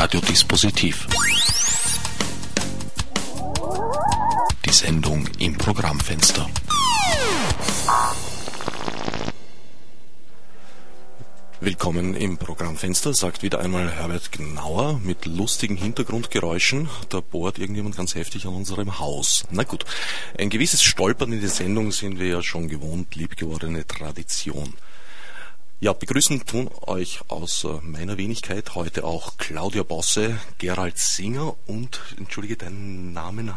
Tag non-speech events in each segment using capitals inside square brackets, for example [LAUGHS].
Radiodispositiv. Die Sendung im Programmfenster. Willkommen im Programmfenster, sagt wieder einmal Herbert Gnauer mit lustigen Hintergrundgeräuschen. Da bohrt irgendjemand ganz heftig an unserem Haus. Na gut, ein gewisses Stolpern in die Sendung sind wir ja schon gewohnt, liebgewordene Tradition. Ja, begrüßen tun euch aus meiner Wenigkeit heute auch Claudia Bosse, Gerald Singer und, entschuldige deinen Namen,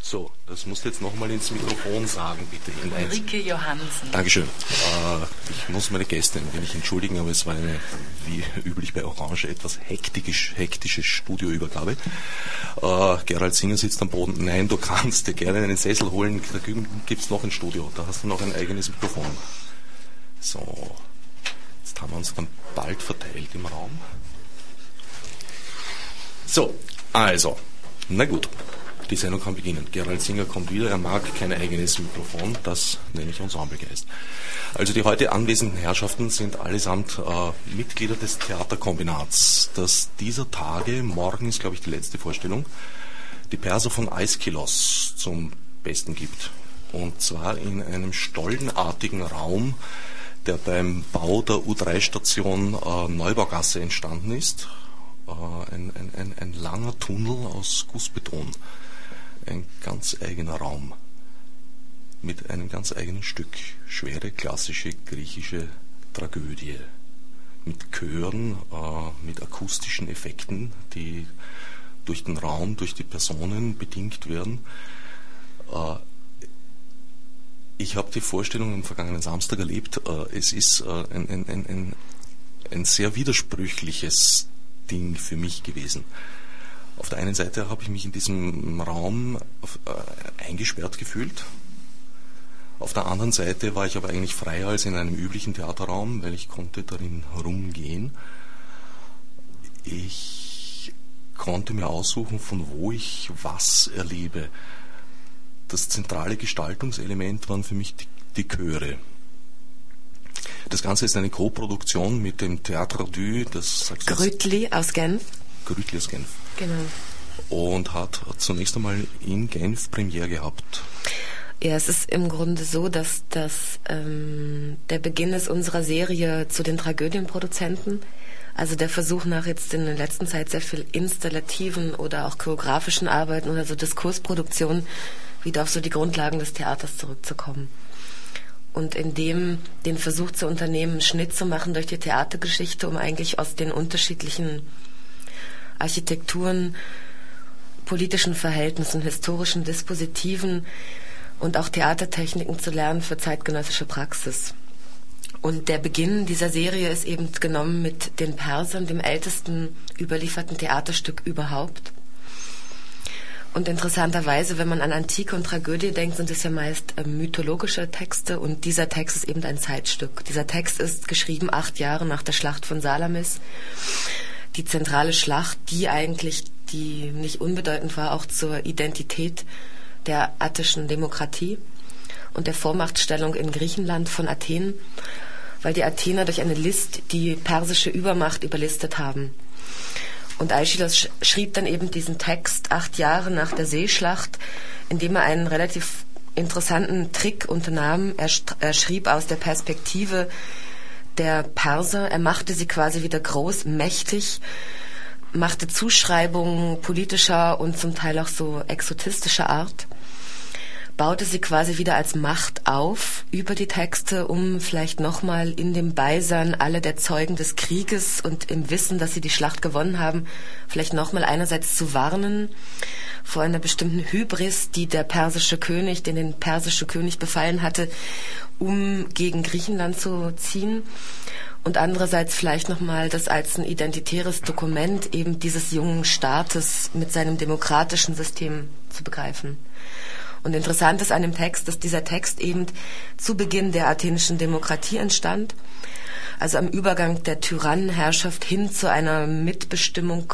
so, das musst du jetzt nochmal ins Mikrofon sagen, bitte. Ulrike Johansen. Dankeschön. Äh, ich muss meine Gäste ein wenig entschuldigen, aber es war eine, wie üblich bei Orange, etwas hektisch, hektische Studioübergabe. Äh, Gerald Singer sitzt am Boden. Nein, du kannst dir gerne einen Sessel holen. Da gibt es noch ein Studio. Da hast du noch ein eigenes Mikrofon. So, jetzt haben wir uns dann bald verteilt im Raum. So, also, na gut. Die Sendung kann beginnen. Gerald Singer kommt wieder, er mag kein eigenes Mikrofon, das nenne ich Ensemblegeist. Also die heute anwesenden Herrschaften sind allesamt äh, Mitglieder des Theaterkombinats, das dieser Tage, morgen ist glaube ich die letzte Vorstellung, die Perser von Aiskilos zum Besten gibt. Und zwar in einem stollenartigen Raum, der beim Bau der U3-Station äh, Neubaugasse entstanden ist. Äh, ein, ein, ein, ein langer Tunnel aus Gussbeton ein ganz eigener Raum mit einem ganz eigenen Stück. Schwere klassische griechische Tragödie. Mit Chören, äh, mit akustischen Effekten, die durch den Raum, durch die Personen bedingt werden. Ich habe die Vorstellung am vergangenen Samstag erlebt. Äh, es ist äh, ein, ein, ein, ein sehr widersprüchliches Ding für mich gewesen. Auf der einen Seite habe ich mich in diesem Raum äh, eingesperrt gefühlt. Auf der anderen Seite war ich aber eigentlich freier als in einem üblichen Theaterraum, weil ich konnte darin rumgehen. Ich konnte mir aussuchen, von wo ich was erlebe. Das zentrale Gestaltungselement waren für mich die, die Chöre. Das Ganze ist eine Co-Produktion mit dem Théâtre du, das Grütli aus Genf. Grütli aus Genf. Genau. Und hat zunächst einmal in Genf Premiere gehabt. Ja, es ist im Grunde so, dass das ähm, der Beginn ist unserer Serie zu den Tragödienproduzenten. Also der Versuch nach jetzt in der letzten Zeit sehr viel installativen oder auch choreografischen Arbeiten oder so Diskursproduktionen wieder auf so die Grundlagen des Theaters zurückzukommen. Und in dem den Versuch zu unternehmen, einen Schnitt zu machen durch die Theatergeschichte, um eigentlich aus den unterschiedlichen Architekturen, politischen Verhältnissen, historischen Dispositiven und auch Theatertechniken zu lernen für zeitgenössische Praxis. Und der Beginn dieser Serie ist eben genommen mit den Persern, dem ältesten überlieferten Theaterstück überhaupt. Und interessanterweise, wenn man an Antike und Tragödie denkt, sind es ja meist äh, mythologische Texte und dieser Text ist eben ein Zeitstück. Dieser Text ist geschrieben acht Jahre nach der Schlacht von Salamis die zentrale Schlacht, die eigentlich, die nicht unbedeutend war, auch zur Identität der attischen Demokratie und der Vormachtstellung in Griechenland von Athen, weil die Athener durch eine List die persische Übermacht überlistet haben. Und Aeschylus schrieb dann eben diesen Text acht Jahre nach der Seeschlacht, indem er einen relativ interessanten Trick unternahm. Er, er schrieb aus der Perspektive der Perser. Er machte sie quasi wieder groß, mächtig, machte Zuschreibungen politischer und zum Teil auch so exotistischer Art, baute sie quasi wieder als Macht auf über die Texte, um vielleicht nochmal in dem Beisein alle der Zeugen des Krieges und im Wissen, dass sie die Schlacht gewonnen haben, vielleicht nochmal einerseits zu warnen vor einer bestimmten Hybris, die der persische König, den den persische König befallen hatte, um gegen Griechenland zu ziehen und andererseits vielleicht nochmal das als ein identitäres Dokument eben dieses jungen Staates mit seinem demokratischen System zu begreifen. Und interessant ist an dem Text, dass dieser Text eben zu Beginn der athenischen Demokratie entstand, also am Übergang der Tyrannenherrschaft hin zu einer Mitbestimmung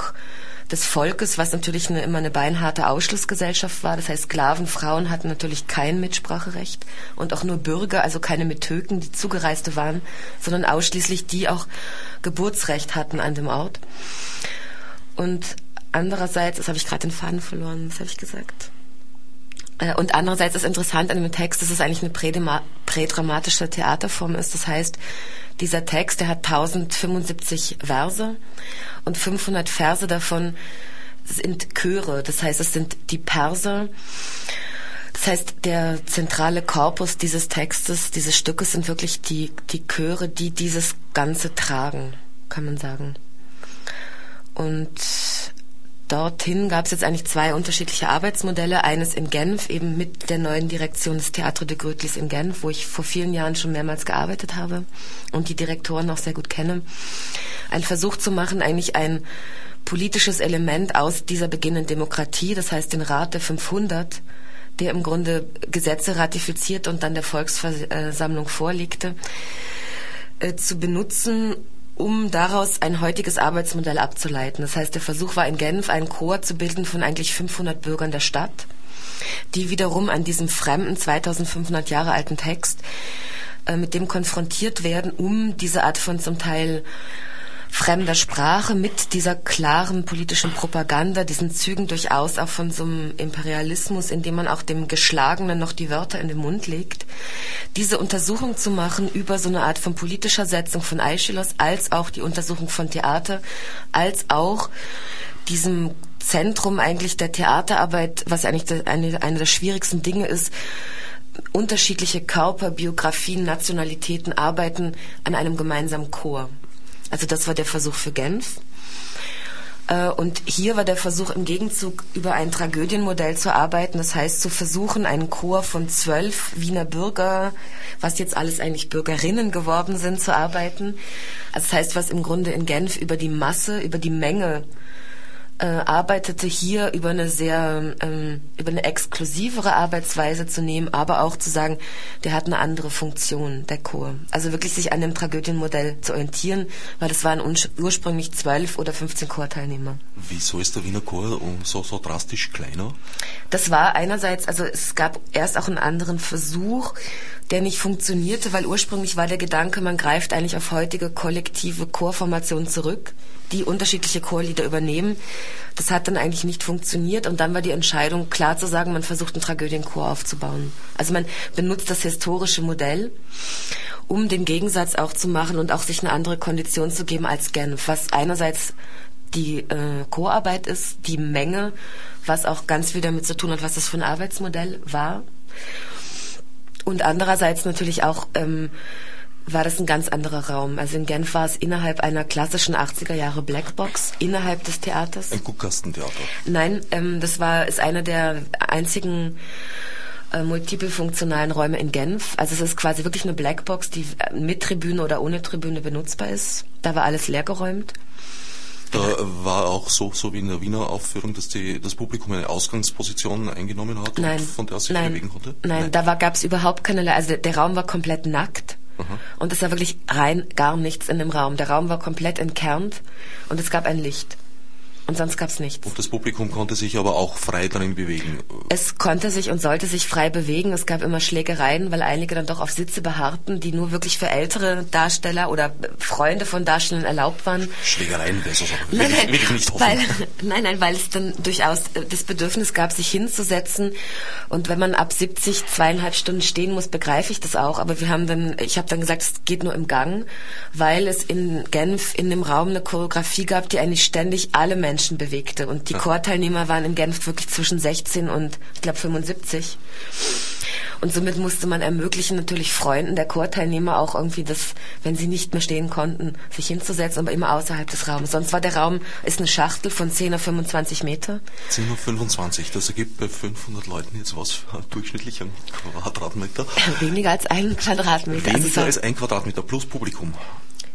des Volkes, was natürlich eine, immer eine beinharte Ausschlussgesellschaft war. Das heißt, Sklaven, Frauen hatten natürlich kein Mitspracherecht und auch nur Bürger, also keine Methöken, die Zugereiste waren, sondern ausschließlich die auch Geburtsrecht hatten an dem Ort. Und andererseits, das habe ich gerade den Faden verloren, was habe ich gesagt? Äh, und andererseits ist interessant an dem Text, dass es eigentlich eine prädramatische Theaterform ist. Das heißt, dieser Text, der hat 1075 Verse und 500 Verse davon sind Chöre. Das heißt, es sind die Perser. Das heißt, der zentrale Korpus dieses Textes, dieses Stückes sind wirklich die, die Chöre, die dieses Ganze tragen, kann man sagen. Und dorthin gab es jetzt eigentlich zwei unterschiedliche Arbeitsmodelle. Eines in Genf, eben mit der neuen Direktion des Théâtre de Grötlis in Genf, wo ich vor vielen Jahren schon mehrmals gearbeitet habe und die Direktoren auch sehr gut kenne. Ein Versuch zu machen, eigentlich ein politisches Element aus dieser beginnenden Demokratie, das heißt den Rat der 500, der im Grunde Gesetze ratifiziert und dann der Volksversammlung vorlegte, äh, zu benutzen, um daraus ein heutiges Arbeitsmodell abzuleiten. Das heißt, der Versuch war in Genf, einen Chor zu bilden von eigentlich 500 Bürgern der Stadt, die wiederum an diesem fremden, 2500 Jahre alten Text äh, mit dem konfrontiert werden, um diese Art von zum Teil fremder Sprache mit dieser klaren politischen Propaganda, diesen Zügen durchaus auch von so einem Imperialismus, in dem man auch dem Geschlagenen noch die Wörter in den Mund legt, diese Untersuchung zu machen über so eine Art von politischer Setzung von Aeschylus, als auch die Untersuchung von Theater, als auch diesem Zentrum eigentlich der Theaterarbeit, was eigentlich eine, eine der schwierigsten Dinge ist, unterschiedliche Körper, Biografien, Nationalitäten arbeiten an einem gemeinsamen Chor. Also das war der Versuch für Genf. Äh, und hier war der Versuch im Gegenzug über ein Tragödienmodell zu arbeiten. Das heißt, zu versuchen, einen Chor von zwölf Wiener Bürger, was jetzt alles eigentlich Bürgerinnen geworden sind, zu arbeiten. Das heißt, was im Grunde in Genf über die Masse, über die Menge äh, arbeitete hier über eine sehr ähm, über eine exklusivere Arbeitsweise zu nehmen, aber auch zu sagen, der hat eine andere Funktion, der Chor. Also wirklich sich an dem Tragödienmodell zu orientieren, weil es waren ursprünglich zwölf oder 15 Chorteilnehmer. Wieso ist der Wiener Chor so, so drastisch kleiner? Das war einerseits, also es gab erst auch einen anderen Versuch, der nicht funktionierte, weil ursprünglich war der Gedanke, man greift eigentlich auf heutige kollektive Chorformationen zurück die unterschiedliche Chorlieder übernehmen. Das hat dann eigentlich nicht funktioniert und dann war die Entscheidung klar zu sagen, man versucht einen Tragödienchor aufzubauen. Also man benutzt das historische Modell, um den Gegensatz auch zu machen und auch sich eine andere Kondition zu geben als Genf, was einerseits die äh, Chorarbeit ist, die Menge, was auch ganz viel damit zu tun hat, was das für ein Arbeitsmodell war. Und andererseits natürlich auch ähm, war das ein ganz anderer Raum. Also in Genf war es innerhalb einer klassischen 80er Jahre Blackbox, innerhalb des Theaters. Ein Guckkastentheater? Nein, ähm, das war, ist einer der einzigen äh, multipelfunktionalen Räume in Genf. Also es ist quasi wirklich eine Blackbox, die mit Tribüne oder ohne Tribüne benutzbar ist. Da war alles leergeräumt. Da war auch so, so wie in der Wiener Aufführung, dass die, das Publikum eine Ausgangsposition eingenommen hat nein, und von der sich nein, bewegen konnte? Nein, nein. da gab es überhaupt keine, also der, der Raum war komplett nackt. Aha. Und es war wirklich rein gar nichts in dem Raum. Der Raum war komplett entkernt und es gab ein Licht. Und sonst gab es nichts. Und das Publikum konnte sich aber auch frei darin bewegen. Es konnte sich und sollte sich frei bewegen. Es gab immer Schlägereien, weil einige dann doch auf Sitze beharrten, die nur wirklich für ältere Darsteller oder Freunde von Darstellern erlaubt waren. Schlägereien wäre so nein, nein, will ich nicht hoffen. Weil, [LAUGHS] nein, nein, weil es dann durchaus das Bedürfnis gab, sich hinzusetzen. Und wenn man ab 70 zweieinhalb Stunden stehen muss, begreife ich das auch. Aber wir haben dann, ich habe dann gesagt, es geht nur im Gang, weil es in Genf in dem Raum eine Choreografie gab, die eigentlich ständig alle Menschen Menschen bewegte. Und die. Chorteilnehmer waren in Genf wirklich zwischen 16 und, ich glaube, 75. Und somit musste man ermöglichen, natürlich Freunden der Chorteilnehmer auch irgendwie das, wenn sie nicht mehr stehen konnten, sich hinzusetzen, aber immer außerhalb des Raums. Sonst war der Raum, ist eine Schachtel von 10 auf 25 Meter. 10 auf 25, das ergibt bei 500 Leuten jetzt was [LAUGHS] für durchschnittlich ein Quadratmeter. Weniger als ein Quadratmeter. Weniger also als ein Quadratmeter plus Publikum.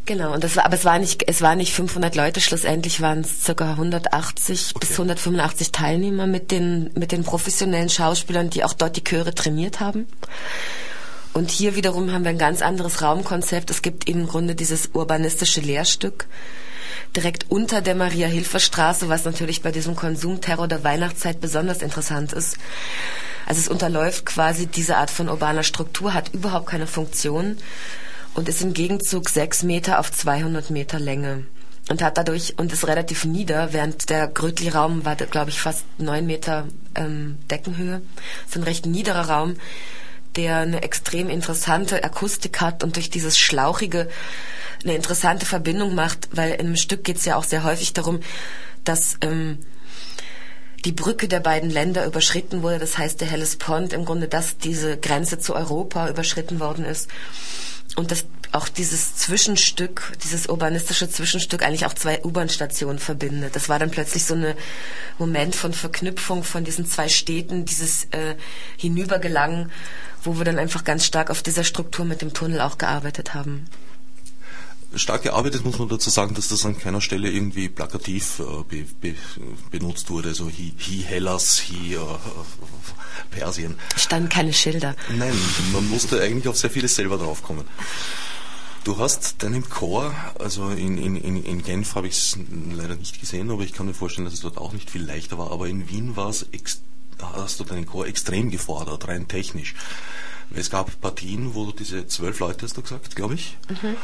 Genau, und das war, aber es war nicht, es war nicht 500 Leute, schlussendlich waren es ca. 180 okay. bis 185 Teilnehmer mit den, mit den professionellen Schauspielern, die auch dort die Chöre trainiert haben. Und hier wiederum haben wir ein ganz anderes Raumkonzept. Es gibt im Grunde dieses urbanistische Lehrstück direkt unter der Maria-Hilfer-Straße, was natürlich bei diesem Konsumterror der Weihnachtszeit besonders interessant ist. Also es unterläuft quasi diese Art von urbaner Struktur, hat überhaupt keine Funktion und ist im Gegenzug sechs Meter auf 200 Meter Länge. und hat dadurch und ist relativ nieder, während der Grötli-Raum war, glaube ich, fast neun Meter ähm, Deckenhöhe. So ein recht niederer Raum, der eine extrem interessante Akustik hat und durch dieses Schlauchige eine interessante Verbindung macht, weil in einem Stück geht es ja auch sehr häufig darum, dass ähm, die Brücke der beiden Länder überschritten wurde. Das heißt, der Hellespont im Grunde, dass diese Grenze zu Europa überschritten worden ist. Und dass auch dieses Zwischenstück, dieses urbanistische Zwischenstück eigentlich auch zwei U-Bahn-Stationen verbindet. Das war dann plötzlich so ein Moment von Verknüpfung von diesen zwei Städten, dieses äh, Hinübergelangen, wo wir dann einfach ganz stark auf dieser Struktur mit dem Tunnel auch gearbeitet haben stark gearbeitet, muss man dazu sagen, dass das an keiner Stelle irgendwie plakativ äh, be, be, benutzt wurde, so hi, hi Hellas, hi äh, Persien. Standen keine Schilder. Nein, man musste eigentlich auf sehr vieles selber draufkommen. Du hast deinen Chor, also in, in, in Genf habe ich es leider nicht gesehen, aber ich kann mir vorstellen, dass es dort auch nicht viel leichter war, aber in Wien war es, hast du deinen Chor extrem gefordert, rein technisch. Es gab Partien, wo du diese zwölf Leute, hast du gesagt, glaube ich, mhm.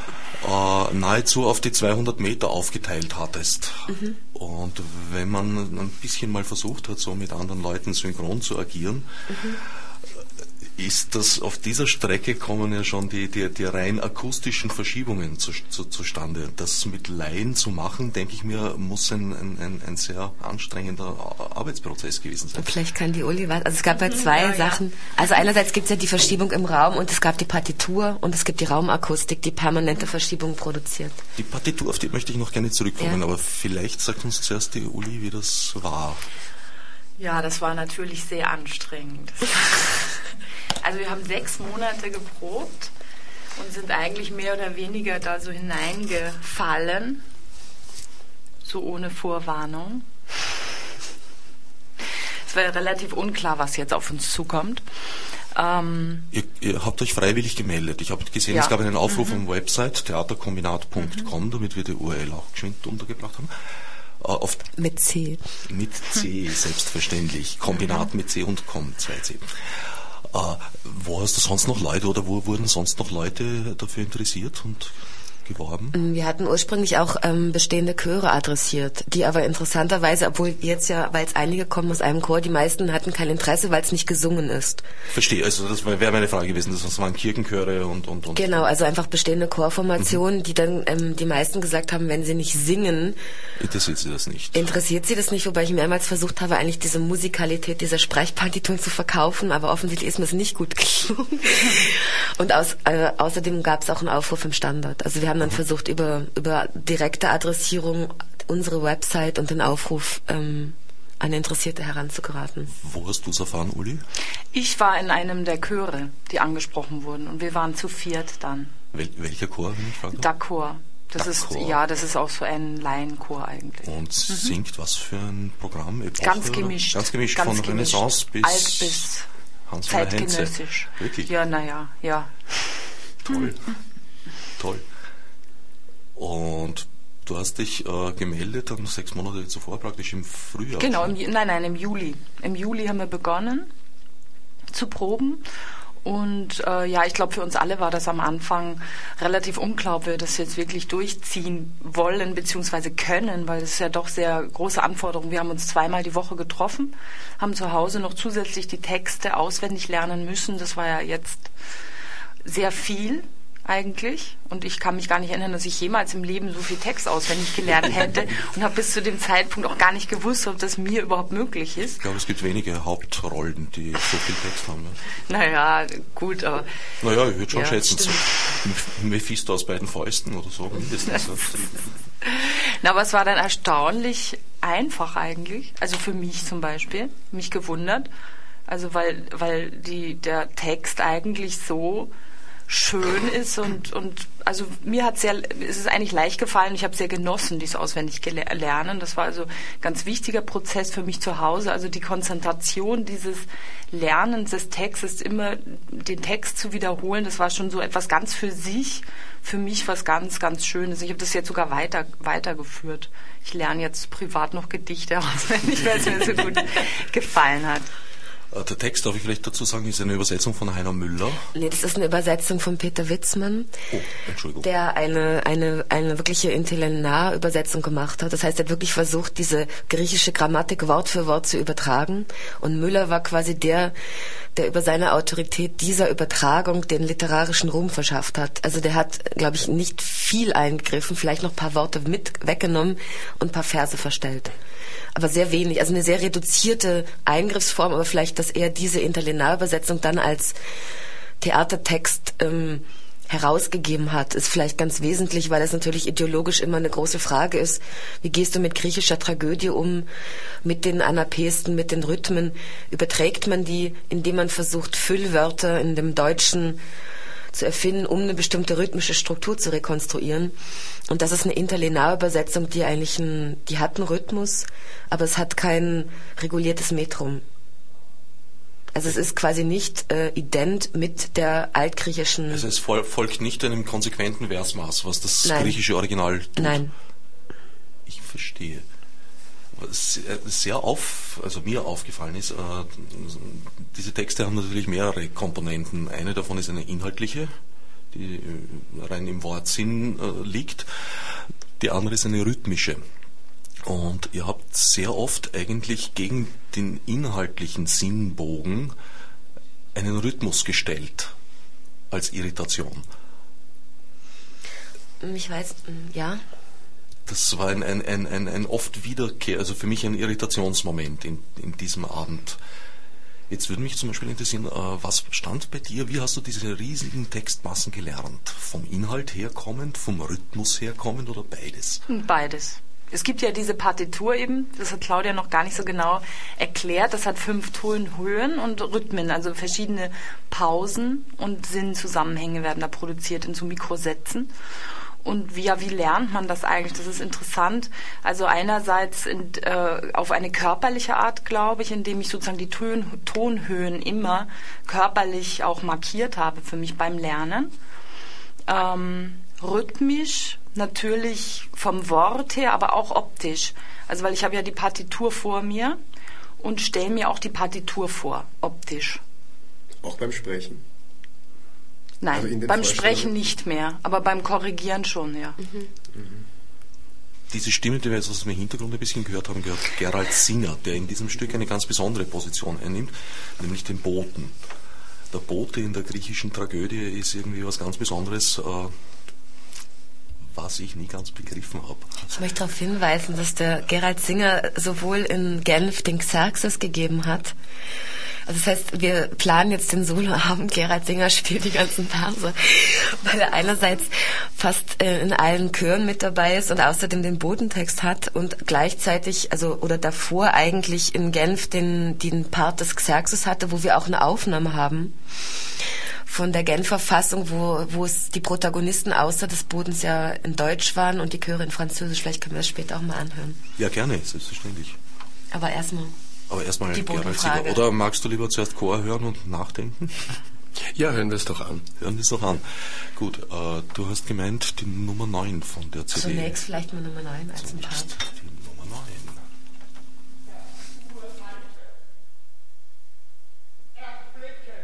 äh, nahezu auf die 200 Meter aufgeteilt hattest. Mhm. Und wenn man ein bisschen mal versucht hat, so mit anderen Leuten synchron zu agieren, mhm ist das auf dieser Strecke kommen ja schon die, die, die rein akustischen Verschiebungen zu, zu, zustande. Das mit Laien zu machen, denke ich mir, muss ein, ein, ein sehr anstrengender Arbeitsprozess gewesen sein. Vielleicht kann die Uli was. Also es gab ja zwei ja, Sachen. Also einerseits gibt es ja die Verschiebung im Raum und es gab die Partitur und es gibt die Raumakustik, die permanente Verschiebung produziert. Die Partitur, auf die möchte ich noch gerne zurückkommen, ja. aber vielleicht sagt uns zuerst die Uli, wie das war. Ja, das war natürlich sehr anstrengend. [LAUGHS] Also wir haben sechs Monate geprobt und sind eigentlich mehr oder weniger da so hineingefallen, so ohne Vorwarnung. Es war ja relativ unklar, was jetzt auf uns zukommt. Ähm ihr, ihr, habt euch freiwillig gemeldet. Ich habe gesehen, ja. es gab einen Aufruf mhm. am Website theaterkombinat.com, mhm. damit wir die URL auch geschwind untergebracht haben. Äh, mit C. Mit C, selbstverständlich. Kombinat mit C und Com, 2C. Äh, wo hast du sonst noch Leute oder wo wurden sonst noch Leute dafür interessiert und geworben? Mm, wir hatten ursprünglich auch ähm, bestehende Chöre adressiert, die aber interessanterweise, obwohl jetzt ja, weil es einige kommen aus einem Chor, die meisten hatten kein Interesse, weil es nicht gesungen ist. Verstehe, also das wäre meine Frage gewesen, das waren Kirchenchöre und, und, und. Genau, also einfach bestehende Chorformationen, mhm. die dann ähm, die meisten gesagt haben, wenn sie nicht singen, interessiert sie das nicht. Interessiert sie das nicht, wobei ich mehrmals versucht habe, eigentlich diese Musikalität dieser Sprechpartitur [LAUGHS] zu verkaufen, aber offensichtlich ist mir es nicht gut gelungen. [LAUGHS] und aus, äh, außerdem gab es auch einen Aufruf im Standard. Also wir haben haben dann versucht, über, über direkte Adressierung unsere Website und den Aufruf ähm, an Interessierte heranzugeraten. Wo hast du es erfahren, Uli? Ich war in einem der Chöre, die angesprochen wurden. Und wir waren zu viert dann. Wel welcher Chor, wenn ich frage? Dakor. Das ist ja, das ist auch so ein Laienchor eigentlich. Und mhm. singt was für ein Programm? Epoche? Ganz gemischt. Ganz gemischt Ganz von gemischt. Renaissance bis, Alt bis Hans zeitgenössisch. Wirklich? Ja, naja, ja. Toll. Toll. Und du hast dich äh, gemeldet dann sechs Monate zuvor, praktisch im Frühjahr. Genau, im, nein, nein, im Juli. Im Juli haben wir begonnen zu proben. Und äh, ja, ich glaube, für uns alle war das am Anfang relativ unklar, ob wir das jetzt wirklich durchziehen wollen bzw. können, weil es ist ja doch sehr große Anforderungen. Wir haben uns zweimal die Woche getroffen, haben zu Hause noch zusätzlich die Texte auswendig lernen müssen. Das war ja jetzt sehr viel eigentlich. Und ich kann mich gar nicht erinnern, dass ich jemals im Leben so viel Text auswendig gelernt hätte [LAUGHS] und habe bis zu dem Zeitpunkt auch gar nicht gewusst, ob das mir überhaupt möglich ist. Ich glaube, es gibt wenige Hauptrollen, die so viel Text haben. Ja. Naja, gut, aber. Naja, ich würde schon ja, schätzen, so Mephisto aus beiden Fäusten oder so mindestens. [LAUGHS] Na, aber es war dann erstaunlich einfach eigentlich. Also für mich zum Beispiel, mich gewundert. Also weil, weil die, der Text eigentlich so schön ist und, und also mir hat sehr, es ist eigentlich leicht gefallen. Ich habe sehr genossen, dies auswendig lernen. Das war also ein ganz wichtiger Prozess für mich zu Hause. Also die Konzentration dieses Lernens des Textes, immer den Text zu wiederholen, das war schon so etwas ganz für sich, für mich was ganz, ganz Schönes. Ich habe das jetzt sogar weiter, weitergeführt. Ich lerne jetzt privat noch Gedichte auswendig, [LAUGHS] weil es mir so gut gefallen hat. Äh, der Text, darf ich vielleicht dazu sagen, ist eine Übersetzung von Heiner Müller. Nee, das ist eine Übersetzung von Peter Witzmann. Oh, Entschuldigung. Der eine, eine, eine wirkliche Interlinear-Übersetzung gemacht hat. Das heißt, er hat wirklich versucht, diese griechische Grammatik Wort für Wort zu übertragen. Und Müller war quasi der, der über seine Autorität dieser Übertragung den literarischen Ruhm verschafft hat. Also der hat, glaube ich, nicht viel eingegriffen, vielleicht noch ein paar Worte mit weggenommen und ein paar Verse verstellt aber sehr wenig, also eine sehr reduzierte Eingriffsform, aber vielleicht, dass er diese Interlinearübersetzung dann als Theatertext ähm, herausgegeben hat, ist vielleicht ganz wesentlich, weil es natürlich ideologisch immer eine große Frage ist. Wie gehst du mit griechischer Tragödie um, mit den Anapästen, mit den Rhythmen? Überträgt man die, indem man versucht, Füllwörter in dem Deutschen zu erfinden, um eine bestimmte rhythmische Struktur zu rekonstruieren. Und das ist eine Interlinearübersetzung, die eigentlich ein, die hat einen Rhythmus, aber es hat kein reguliertes Metrum. Also es ist quasi nicht äh, ident mit der altgriechischen. Also es fol folgt nicht einem konsequenten Versmaß, was das Nein. griechische Original tut. Nein. Ich verstehe. Was sehr auf, also mir aufgefallen ist, äh, diese Texte haben natürlich mehrere Komponenten. Eine davon ist eine inhaltliche, die äh, rein im Wortsinn äh, liegt. Die andere ist eine rhythmische. Und ihr habt sehr oft eigentlich gegen den inhaltlichen Sinnbogen einen Rhythmus gestellt als Irritation. Ich weiß, ja. Das war ein, ein, ein, ein, ein oft Wiederkehr, also für mich ein Irritationsmoment in, in diesem Abend. Jetzt würde mich zum Beispiel interessieren, äh, was stand bei dir? Wie hast du diese riesigen Textmassen gelernt? Vom Inhalt herkommend, vom Rhythmus herkommend oder beides? Beides. Es gibt ja diese Partitur eben, das hat Claudia noch gar nicht so genau erklärt. Das hat fünf Tonhöhen und Rhythmen, also verschiedene Pausen und Sinnzusammenhänge werden da produziert in so Mikrosätzen. Und wie, wie lernt man das eigentlich? Das ist interessant. Also einerseits in, äh, auf eine körperliche Art, glaube ich, indem ich sozusagen die Ton, Tonhöhen immer körperlich auch markiert habe für mich beim Lernen. Ähm, rhythmisch natürlich vom Wort her, aber auch optisch. Also weil ich habe ja die Partitur vor mir und stelle mir auch die Partitur vor, optisch. Auch beim Sprechen. Nein, Also beim? Sprechen nicht mehr, aber beim Korrigieren schon, ja. Diese Stimme, die wir jetzt aus dem Hintergrund ein bisschen gehört haben, gehört Gerald Singer, der in diesem Stück eine ganz besondere Position einnimmt, nämlich den Boten. Der Bote in der griechischen Tragödie ist irgendwie was ganz Besonderes, äh, was ich nie ganz begriffen habe. Ich möchte darauf hinweisen, dass der Gerald Singer sowohl in Genf den Xerxes gegeben hat. Also das heißt, wir planen jetzt den Soloabend. Gerald Singer spielt die ganzen Verse, weil er einerseits fast äh, in allen Chören mit dabei ist und außerdem den Bodentext hat und gleichzeitig, also oder davor eigentlich in Genf den, den Part des Xerxes hatte, wo wir auch eine Aufnahme haben von der Genfer Fassung, wo, wo es die Protagonisten außer des Bodens ja in Deutsch waren und die Chöre in Französisch. Vielleicht können wir das später auch mal anhören. Ja, gerne, selbstverständlich. Aber erstmal. Aber erstmal Die Gerald. Singer. Oder magst du lieber zuerst Chor hören und nachdenken? [LAUGHS] Ja, hören wir es doch an. Hören wir es doch an. Gut, äh, du hast gemeint die Nummer 9 von der CD. Zunächst vielleicht mal Nummer 9 als ein Part. Die Nummer 9. Erblicke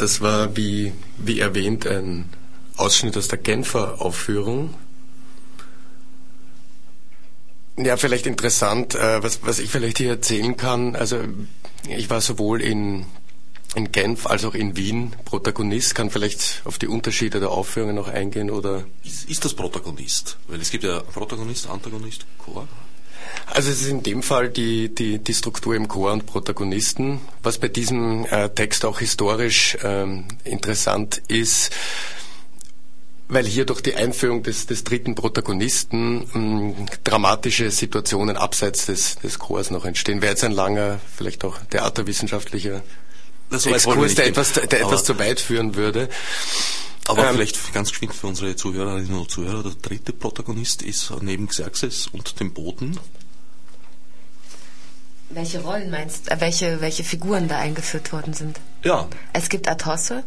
das war wie, wie erwähnt ein Ausschnitt aus der Genfer Aufführung. Ja, vielleicht interessant, äh, was, was ich vielleicht hier erzählen kann. Also ich war sowohl in, in Genf als auch in Wien Protagonist, kann vielleicht auf die Unterschiede der Aufführungen noch eingehen oder Ist, ist das Protagonist? Weil es gibt ja Protagonist, Antagonist, Chor. Also es ist in dem Fall die, die, die Struktur im Chor und Protagonisten. Was bei diesem äh, Text auch historisch ähm, interessant ist, weil hier durch die Einführung des, des dritten Protagonisten mh, dramatische Situationen abseits des, des Chors noch entstehen. Wäre jetzt ein langer, vielleicht auch theaterwissenschaftlicher Das Exkurs, der, etwas, der Aber- etwas zu weit führen würde. Aber Ähm, vielleicht ganz geschwind für unsere Zuhörerinnen und Zuhörer, der dritte Protagonist ist neben Xerxes und dem Boten. Welche Rollen meinst du, äh, welche, welche Figuren da eingeführt worden sind? Ja, Es gibt Atosse,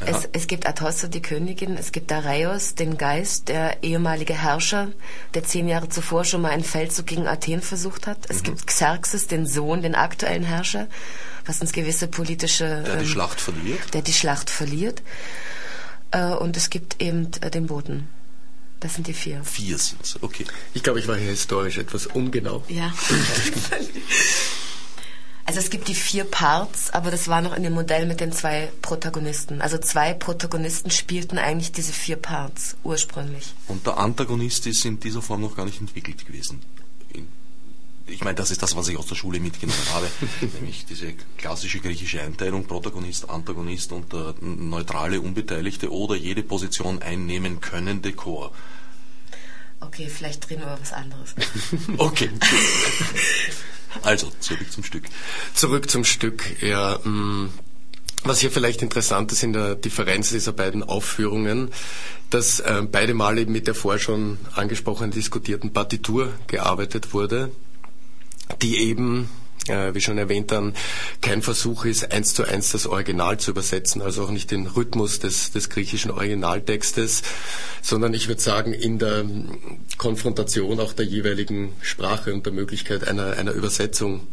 ja. es, es gibt Atosse, die Königin, es gibt Dareios, den Geist, der ehemalige Herrscher, der zehn Jahre zuvor schon mal einen Feldzug gegen Athen versucht hat. Mhm. Es gibt Xerxes, den Sohn, den aktuellen Herrscher, was uns gewisse politische... der die ähm, Schlacht verliert. der die Schlacht verliert. Äh, und es gibt eben äh, den Boten. Das sind die vier. Vier sind's, okay. Ich glaube, ich war hier historisch etwas ungenau. Ja. [LAUGHS] Also es gibt die vier Parts, aber das war noch in dem Modell mit den zwei Protagonisten. Also zwei Protagonisten spielten eigentlich diese vier Parts ursprünglich. Und der Antagonist ist in dieser Form noch gar nicht entwickelt gewesen. Ich meine, das ist das, was ich aus der Schule mitgenommen habe, [LAUGHS] nämlich diese klassische griechische Einteilung, Protagonist, Antagonist und der neutrale, unbeteiligte oder jede Position einnehmen könnende Chor. Okay, vielleicht reden wir über was anderes. [LAUGHS] Okay. [LAUGHS] Also, zurück zum Stück. Zurück zum Stück. Ja, mh, was hier vielleicht interessant ist in der Differenz dieser beiden Aufführungen, dass äh, beide Male eben mit der vorher schon angesprochenen diskutierten Partitur gearbeitet wurde, die eben, äh, wie schon erwähnt, dann kein Versuch ist, eins zu eins das Original zu übersetzen, also auch nicht den Rhythmus des, des griechischen Originaltextes, sondern ich würde sagen, in der Konfrontation auch der jeweiligen Sprache und der Möglichkeit einer, einer Übersetzung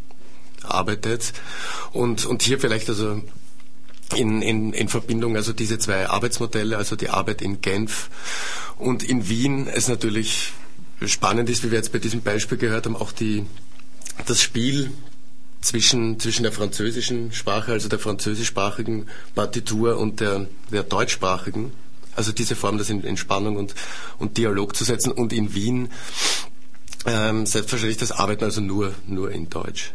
arbeitet. Und, und hier vielleicht also in, in, in Verbindung also diese zwei Arbeitsmodelle, also die Arbeit in Genf und in Wien, es natürlich spannend ist, wie wir jetzt bei diesem Beispiel gehört haben, auch die, das Spiel zwischen, zwischen der französischen Sprache, also der französischsprachigen Partitur und der, der deutschsprachigen. Also diese Form, das in, in Spannung und, und Dialog zu setzen und in Wien ähm, selbstverständlich das Arbeiten also nur, nur in Deutsch.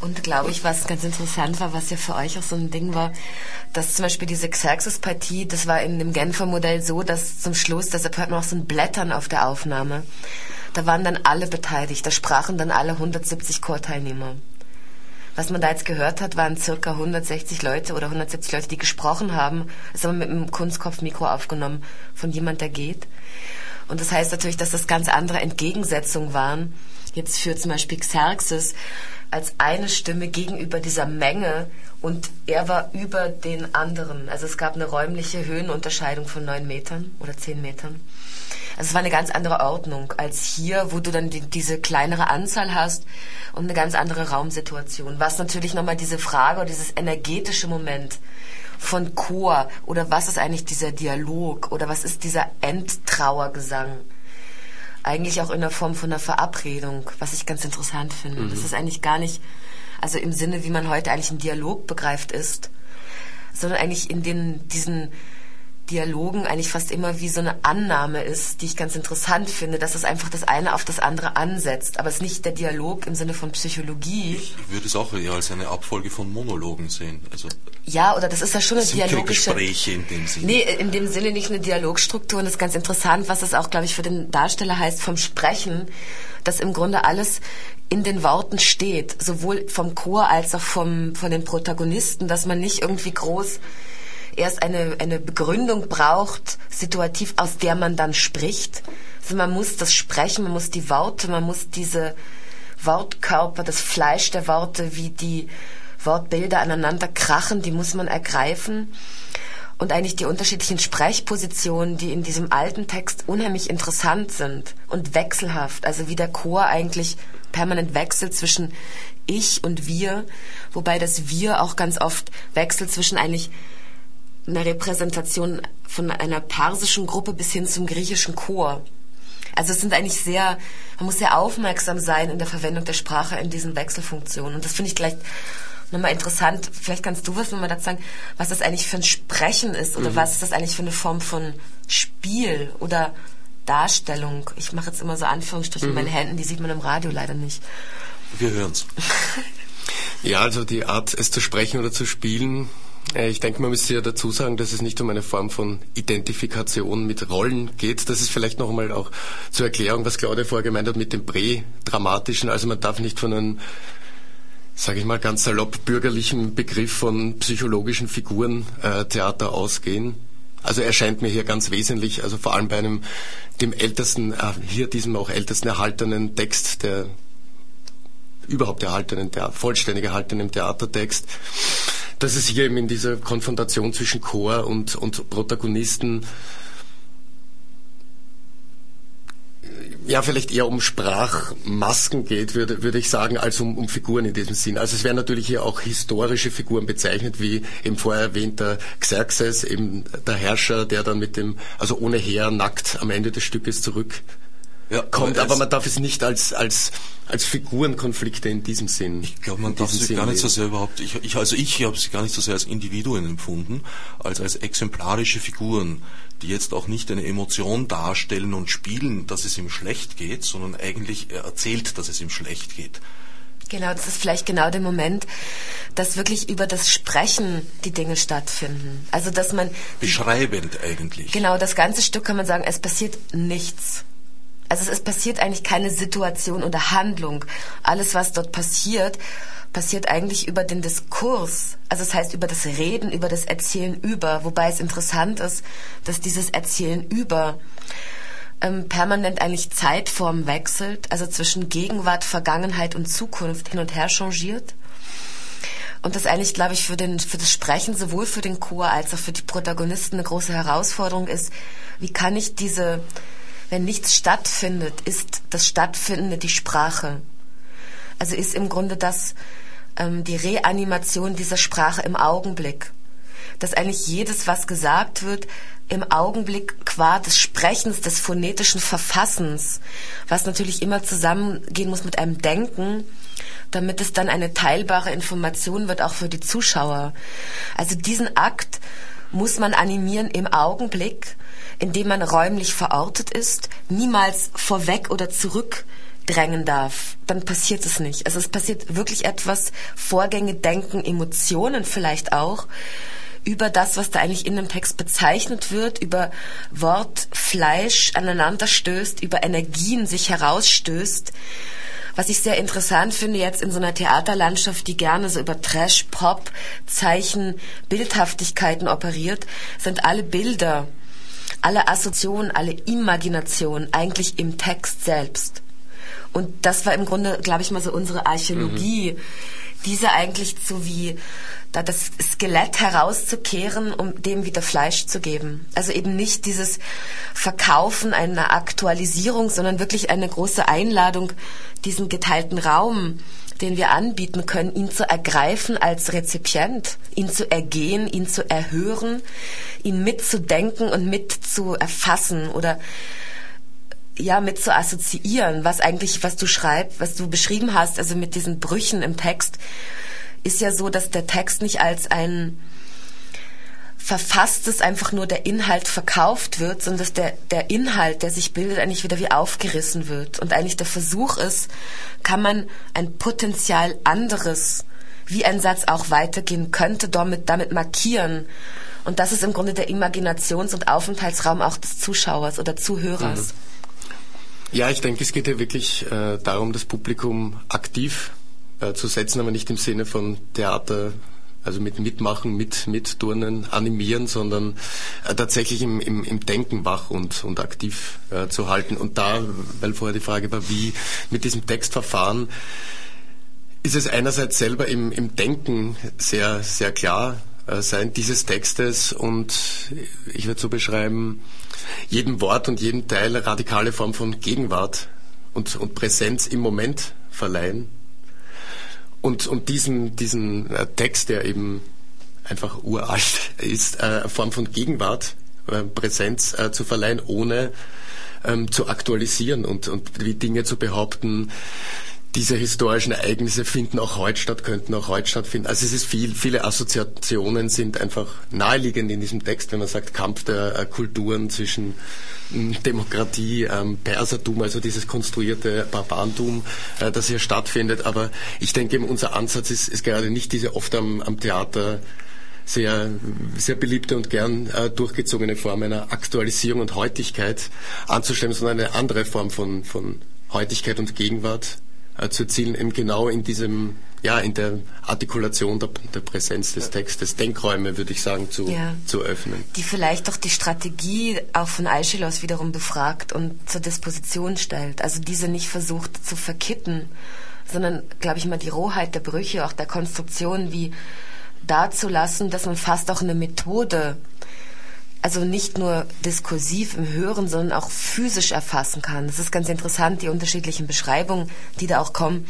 Und glaube ich, was ganz interessant war, was ja für euch auch so ein Ding war, dass zum Beispiel diese Xerxes-Partie, das war in dem Genfer Modell so, dass zum Schluss, deshalb hört man auch so ein Blättern auf der Aufnahme, da waren dann alle beteiligt, da sprachen dann alle 170 Chorteilnehmer. Was man da jetzt gehört hat, waren circa 160 Leute oder 170 Leute, die gesprochen haben, ist aber mit einem Kunstkopfmikro aufgenommen von jemand, der geht. Und das heißt natürlich, dass das ganz andere Entgegensetzungen waren. Jetzt für zum Beispiel Xerxes als eine Stimme gegenüber dieser Menge und er war über den anderen. Also es gab eine räumliche Höhenunterscheidung von neun Metern oder zehn Metern. Also es war eine ganz andere Ordnung als hier, wo du dann die, diese kleinere Anzahl hast und eine ganz andere Raumsituation. Was natürlich nochmal diese Frage oder dieses energetische Moment von Chor oder was ist eigentlich dieser Dialog oder was ist dieser Endtrauergesang? Eigentlich auch in der Form von einer Verabredung, was ich ganz interessant finde. Das ist eigentlich gar nicht, also im Sinne, wie man heute eigentlich einen Dialog begreift ist, sondern eigentlich in den, diesen Dialogen eigentlich fast immer wie so eine Annahme ist, die ich ganz interessant finde, dass es einfach das eine auf das andere ansetzt. Aber es ist nicht der Dialog im Sinne von Psychologie. Ich würde es auch eher als eine Abfolge von Monologen sehen. Also ja, oder das ist ja schon eine dialogische. Gespräche in dem Sinne. Nee, in dem Sinne nicht eine Dialogstruktur. Und das ist ganz interessant, was es auch, glaube ich, für den Darsteller heißt, vom Sprechen, dass im Grunde alles in den Worten steht, sowohl vom Chor als auch vom, von den Protagonisten, dass man nicht irgendwie groß erst eine, eine Begründung braucht, situativ, aus der man dann spricht. Also man muss das Sprechen, man muss die Worte, man muss diese Wortkörper, das Fleisch der Worte, wie die Wortbilder aneinander krachen, die muss man ergreifen. Und eigentlich die unterschiedlichen Sprechpositionen, die in diesem alten Text unheimlich interessant sind und wechselhaft. Also wie der Chor eigentlich permanent wechselt zwischen ich und wir, wobei das wir auch ganz oft wechselt zwischen eigentlich einer Repräsentation von einer persischen Gruppe bis hin zum griechischen Chor. Also es sind eigentlich sehr, man muss sehr aufmerksam sein in der Verwendung der Sprache in diesen Wechselfunktionen. Und das finde ich gleich nochmal interessant. Vielleicht kannst du was nochmal dazu sagen, was das eigentlich für ein Sprechen ist oder mhm. was ist das eigentlich für eine Form von Spiel oder Darstellung. Ich mache jetzt immer so Anführungsstriche mhm. mit meinen Händen, die sieht man im Radio leider nicht. Wir hören's. [LAUGHS] ja, also die Art, es zu sprechen oder zu spielen, ich denke, man müsste ja dazu sagen, dass es nicht um eine Form von Identifikation mit Rollen geht. Das ist vielleicht noch einmal auch zur Erklärung, was Claudia vorher gemeint hat mit dem Prä-Dramatischen. Also man darf nicht von einem, sage ich mal ganz salopp, bürgerlichen Begriff von psychologischen Figuren äh, ausgehen. Also erscheint mir hier ganz wesentlich, also vor allem bei einem, dem ältesten, äh, hier diesem auch ältesten erhaltenen Text, der überhaupt erhaltenen, der vollständig erhaltenen Theatertext, dass es hier eben in dieser Konfrontation zwischen Chor und, und Protagonisten ja, vielleicht eher um Sprachmasken geht, würde, würde ich sagen, als um, um Figuren in diesem Sinn. Also es werden natürlich hier auch historische Figuren bezeichnet, wie eben vorher erwähnter Xerxes, eben der Herrscher, der dann mit dem, also ohne Heer nackt am Ende des Stückes zurück ja, kommt, aber, aber, man darf es nicht als, als, als Figurenkonflikte in diesem Sinn. Ich glaube, man darf sie Sinn gar nicht so sehr überhaupt, ich, ich, also ich habe sie gar nicht so sehr als Individuen empfunden, als als exemplarische Figuren, die jetzt auch nicht eine Emotion darstellen und spielen, dass es ihm schlecht geht, sondern eigentlich er erzählt, dass es ihm schlecht geht. Genau, das ist vielleicht genau der Moment, dass wirklich über das Sprechen die Dinge stattfinden. Also dass man beschreibend eigentlich. Genau, das ganze Stück kann man sagen, es passiert nichts. Also es passiert eigentlich keine Situation oder Handlung. Alles, was dort passiert, passiert eigentlich über den Diskurs. Also das heißt über das Reden, über das Erzählen über. Wobei es interessant ist, dass dieses Erzählen über ähm, permanent eigentlich Zeitform wechselt, also zwischen Gegenwart, Vergangenheit und Zukunft hin und her changiert. Und das eigentlich, glaube ich, für, den, für das Sprechen sowohl für den Chor als auch für die Protagonisten eine große Herausforderung ist, wie kann ich diese wenn nichts stattfindet, ist das Stattfindende die Sprache. Also ist im Grunde das ähm, die Reanimation dieser Sprache im Augenblick. Dass eigentlich jedes, was gesagt wird, im Augenblick qua des Sprechens, des phonetischen Verfassens, was natürlich immer zusammengehen muss mit einem Denken, damit es dann eine teilbare Information wird, auch für die Zuschauer. Also diesen Akt muss man animieren im Augenblick in dem man räumlich verortet ist, niemals vorweg oder zurückdrängen darf, dann passiert es nicht. Also es passiert wirklich etwas, Vorgänge, Denken, Emotionen vielleicht auch, über das, was da eigentlich in dem Text bezeichnet wird, über Wort, Fleisch aneinander stößt, über Energien sich herausstößt. Was ich sehr interessant finde jetzt in so einer Theaterlandschaft, die gerne so über Trash, Pop, Zeichen, Bildhaftigkeiten operiert, sind alle Bilder, alle Assoziationen, alle Imaginationen eigentlich im Text selbst. Und das war im Grunde, glaube ich mal, so unsere Archäologie, mhm. Diese eigentlich zu wie da das Skelett herauszukehren, um dem wieder Fleisch zu geben. Also eben nicht dieses Verkaufen einer Aktualisierung, sondern wirklich eine große Einladung, diesen geteilten Raum den wir anbieten können, ihn zu ergreifen als Rezipient, ihn zu ergehen, ihn zu erhören, ihn mitzudenken und mit zu erfassen oder ja, mit zu assoziieren, was eigentlich, was du schreibst, was du beschrieben hast, also mit diesen Brüchen im Text, ist ja so, dass der Text nicht als ein verfasst ist, einfach nur der Inhalt verkauft wird, sondern dass der, der Inhalt, der sich bildet, eigentlich wieder wie aufgerissen wird. Und eigentlich der Versuch ist, kann man ein Potenzial anderes, wie ein Satz auch weitergehen könnte, damit, damit markieren. Und das ist im Grunde der Imaginations- und Aufenthaltsraum auch des Zuschauers oder Zuhörers. Mhm. Ja, ich denke, es geht ja wirklich äh, darum, das Publikum aktiv äh, zu setzen, aber nicht im Sinne von Theater also mit Mitmachen, mit Mitturnen, animieren, sondern äh, tatsächlich im, im, im Denken wach und, und aktiv äh, zu halten. Und da, weil vorher die Frage war, wie mit diesem Textverfahren, ist es einerseits selber im, im Denken sehr, sehr klar sein dieses Textes. Und ich würde so beschreiben, jedem Wort und jedem Teil radikale Form von Gegenwart und, und Präsenz im Moment verleihen. Und, und diesen, diesen äh, Text, der eben einfach uralt [LAUGHS] ist, äh, eine Form von Gegenwart, äh, Präsenz äh, zu verleihen, ohne ähm, zu aktualisieren und, und wie Dinge zu behaupten, diese historischen Ereignisse finden auch heute statt, könnten auch heute stattfinden. Also es ist viel, viele Assoziationen sind einfach naheliegend in diesem Text, wenn man sagt Kampf der äh, Kulturen zwischen hm, Demokratie, ähm, Persertum, also dieses konstruierte Barbarentum, äh, das hier stattfindet. Aber ich denke, eben unser Ansatz ist, ist gerade nicht diese oft am, am Theater sehr, sehr beliebte und gern äh, durchgezogene Form einer Aktualisierung und Heutigkeit anzustellen, sondern eine andere Form von, von Heutigkeit und Gegenwart zu erzielen, eben genau in diesem, ja, in der Artikulation der, der Präsenz des Textes, Denkräume, würde ich sagen, zu, ja. zu öffnen. Die vielleicht auch die Strategie auch von Aeschylus wiederum befragt und zur Disposition stellt. Also diese nicht versucht zu verkitten, sondern, glaube ich mal, die Rohheit der Brüche, auch der Konstruktion wie dazulassen, dass man fast auch eine Methode also nicht nur diskursiv im Hören, sondern auch physisch erfassen kann. Das ist ganz interessant, die unterschiedlichen Beschreibungen, die da auch kommen.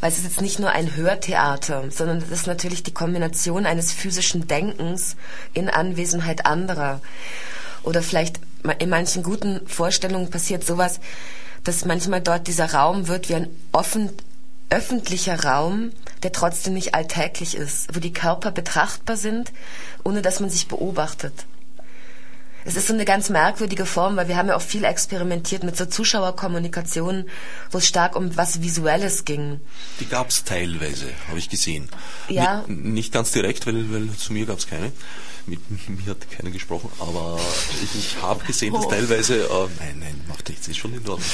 Weil es ist jetzt nicht nur ein Hörtheater, sondern es ist natürlich die Kombination eines physischen Denkens in Anwesenheit anderer. Oder vielleicht in manchen guten Vorstellungen passiert sowas, dass manchmal dort dieser Raum wird wie ein offen, öffentlicher Raum, der trotzdem nicht alltäglich ist, wo die Körper betrachtbar sind, ohne dass man sich beobachtet. Es ist so eine ganz merkwürdige Form, weil wir haben ja auch viel experimentiert mit so Zuschauerkommunikationen, wo es stark um was Visuelles ging. Die gab es teilweise, habe ich gesehen. Ja. Nicht, nicht ganz direkt, weil, weil zu mir gab es keine mit [LAUGHS] mir hat keiner gesprochen, aber ich, ich habe gesehen, dass oh. teilweise, äh, nein, nein, macht nichts, ist schon in Ordnung. [LAUGHS]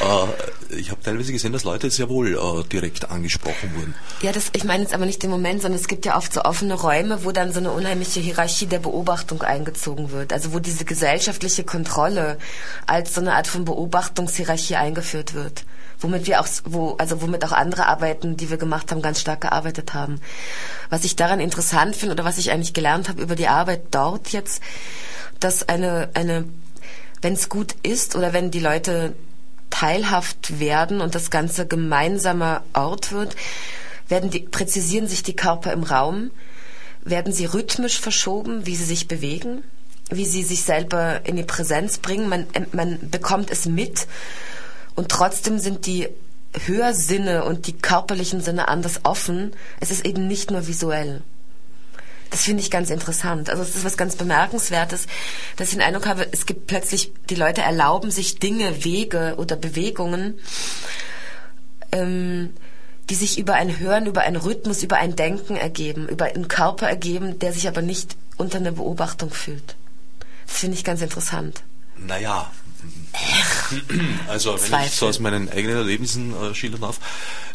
Äh, ich habe teilweise gesehen, dass Leute sehr wohl äh, direkt angesprochen wurden. Ja, das, ich meine jetzt aber nicht den Moment, sondern es gibt ja oft so offene Räume, wo dann so eine unheimliche Hierarchie der Beobachtung eingezogen wird. Also wo diese gesellschaftliche Kontrolle als so eine Art von Beobachtungshierarchie eingeführt wird womit wir auch, wo, also womit auch andere Arbeiten, die wir gemacht haben, ganz stark gearbeitet haben. Was ich daran interessant finde oder was ich eigentlich gelernt habe über die Arbeit dort jetzt, dass eine, eine, wenn es gut ist oder wenn die Leute teilhaft werden und das Ganze gemeinsamer Ort wird, werden die, präzisieren sich die Körper im Raum, werden sie rhythmisch verschoben, wie sie sich bewegen, wie sie sich selber in die Präsenz bringen. Man, man bekommt es mit und trotzdem sind die Hörsinne und die körperlichen Sinne anders offen. Es ist eben nicht nur visuell. Das finde ich ganz interessant. Also es ist was ganz Bemerkenswertes, dass ich den Eindruck habe, es gibt plötzlich, die Leute erlauben sich Dinge, Wege oder Bewegungen, ähm, die sich über ein Hören, über einen Rhythmus, über ein Denken ergeben, über einen Körper ergeben, der sich aber nicht unter einer Beobachtung fühlt. Das finde ich ganz interessant. Naja, also, wenn Zweifel. ich so aus meinen eigenen Erlebnissen äh, schildern darf,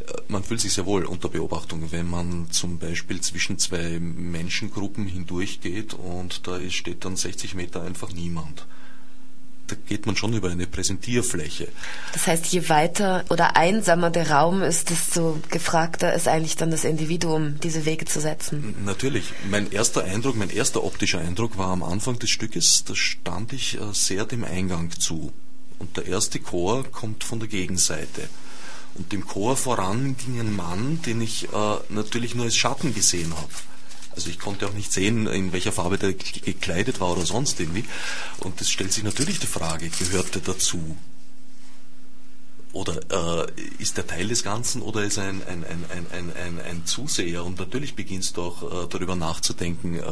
äh, man fühlt sich sehr wohl unter Beobachtung, wenn man zum Beispiel zwischen zwei Menschengruppen hindurchgeht und da steht dann 60 Meter einfach niemand da geht man schon über eine Präsentierfläche. Das heißt, je weiter oder einsamer der Raum ist, desto gefragter ist eigentlich dann das Individuum, diese Wege zu setzen. Natürlich. Mein erster Eindruck, mein erster optischer Eindruck war am Anfang des Stückes, da stand ich äh, sehr dem Eingang zu. Und der erste Chor kommt von der Gegenseite. Und dem Chor voran ging ein Mann, den ich äh, natürlich nur als Schatten gesehen habe. Also ich konnte auch nicht sehen, in welcher Farbe der gekleidet war oder sonst irgendwie. Und es stellt sich natürlich die Frage, gehört der dazu? Oder äh, ist der Teil des Ganzen oder ist er ein, ein, ein, ein, ein, ein, ein Zuseher? Und natürlich beginnst du auch äh, darüber nachzudenken, äh,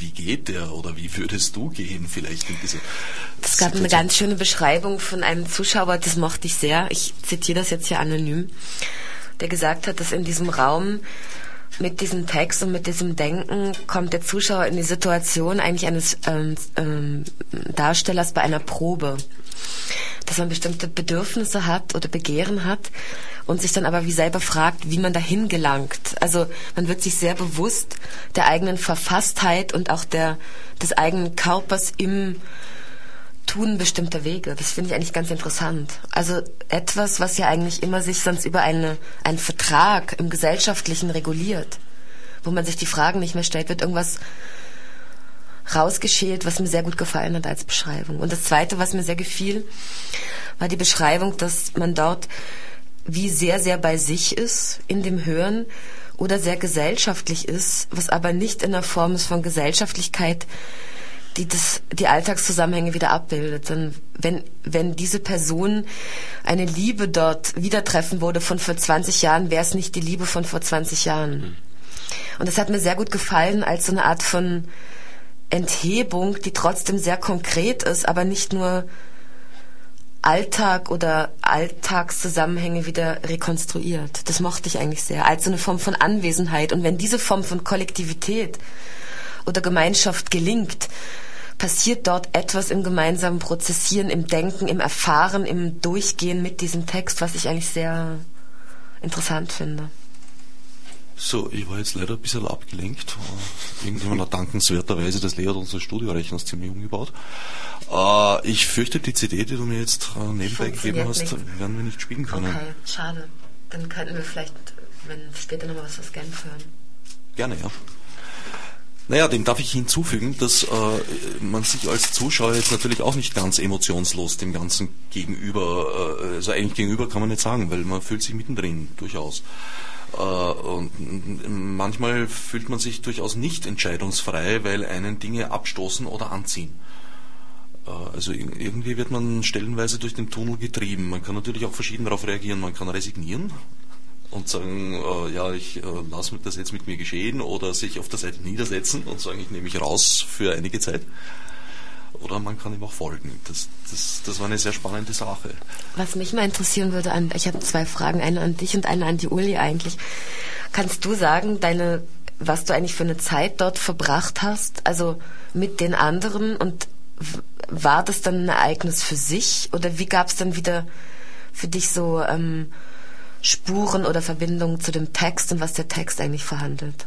wie geht der oder wie würdest du gehen vielleicht in diese Es gab eine ganz schöne Beschreibung von einem Zuschauer, das mochte ich sehr. Ich zitiere das jetzt hier anonym, der gesagt hat, dass in diesem Raum mit diesem Text und mit diesem Denken kommt der Zuschauer in die Situation eigentlich eines ähm, ähm, Darstellers bei einer Probe. Dass man bestimmte Bedürfnisse hat oder Begehren hat und sich dann aber wie selber fragt, wie man dahin gelangt. Also man wird sich sehr bewusst der eigenen Verfasstheit und auch der, des eigenen Körpers im Tun bestimmter Wege. Das finde ich eigentlich ganz interessant. Also etwas, was ja eigentlich immer sich sonst über eine, einen Vertrag im Gesellschaftlichen reguliert, wo man sich die Fragen nicht mehr stellt, wird irgendwas rausgeschält, was mir sehr gut gefallen hat als Beschreibung. Und das Zweite, was mir sehr gefiel, war die Beschreibung, dass man dort wie sehr, sehr bei sich ist in dem Hören oder sehr gesellschaftlich ist, was aber nicht in der Form ist von Gesellschaftlichkeit, die das, die Alltagszusammenhänge wieder abbildet. Denn wenn, wenn diese Person eine Liebe dort wieder treffen würde von vor 20 Jahren, wäre es nicht die Liebe von vor 20 Jahren. Und das hat mir sehr gut gefallen als so eine Art von Enthebung, die trotzdem sehr konkret ist, aber nicht nur Alltag oder Alltagszusammenhänge wieder rekonstruiert. Das mochte ich eigentlich sehr, als so eine Form von Anwesenheit. Und wenn diese Form von Kollektivität oder Gemeinschaft gelingt, passiert dort etwas im gemeinsamen Prozessieren, im Denken, im Erfahren, im Durchgehen mit diesem Text, was ich eigentlich sehr interessant finde. So, ich war jetzt leider ein bisschen abgelenkt. Irgendjemand hat dankenswerterweise das Layout unseres Studiorechners ziemlich umgebaut. Äh, ich fürchte, die CD, die du mir jetzt äh, nebenbei gegeben hast, nicht. werden wir nicht spielen können. Okay, schade. Dann könnten wir vielleicht, wenn später nochmal was aus Genf hören. Gerne, ja. Naja, dem darf ich hinzufügen, dass äh, man sich als Zuschauer jetzt natürlich auch nicht ganz emotionslos dem Ganzen gegenüber, äh, also eigentlich gegenüber kann man nicht sagen, weil man fühlt sich mittendrin durchaus. Äh, und manchmal fühlt man sich durchaus nicht entscheidungsfrei, weil einen Dinge abstoßen oder anziehen. Äh, also irgendwie wird man stellenweise durch den Tunnel getrieben. Man kann natürlich auch verschieden darauf reagieren. Man kann resignieren, und sagen, äh, ja, ich äh, lasse das jetzt mit mir geschehen oder sich auf der Seite niedersetzen und sagen, ich nehme mich raus für einige Zeit. Oder man kann ihm auch folgen. Das, das, das war eine sehr spannende Sache. Was mich mal interessieren würde, an, ich habe zwei Fragen, eine an dich und eine an die Uli eigentlich. Kannst du sagen, deine, was du eigentlich für eine Zeit dort verbracht hast, also mit den anderen und war das dann ein Ereignis für sich oder wie gab es dann wieder für dich so ähm, Spuren oder Verbindungen zu dem Text und was der Text eigentlich verhandelt?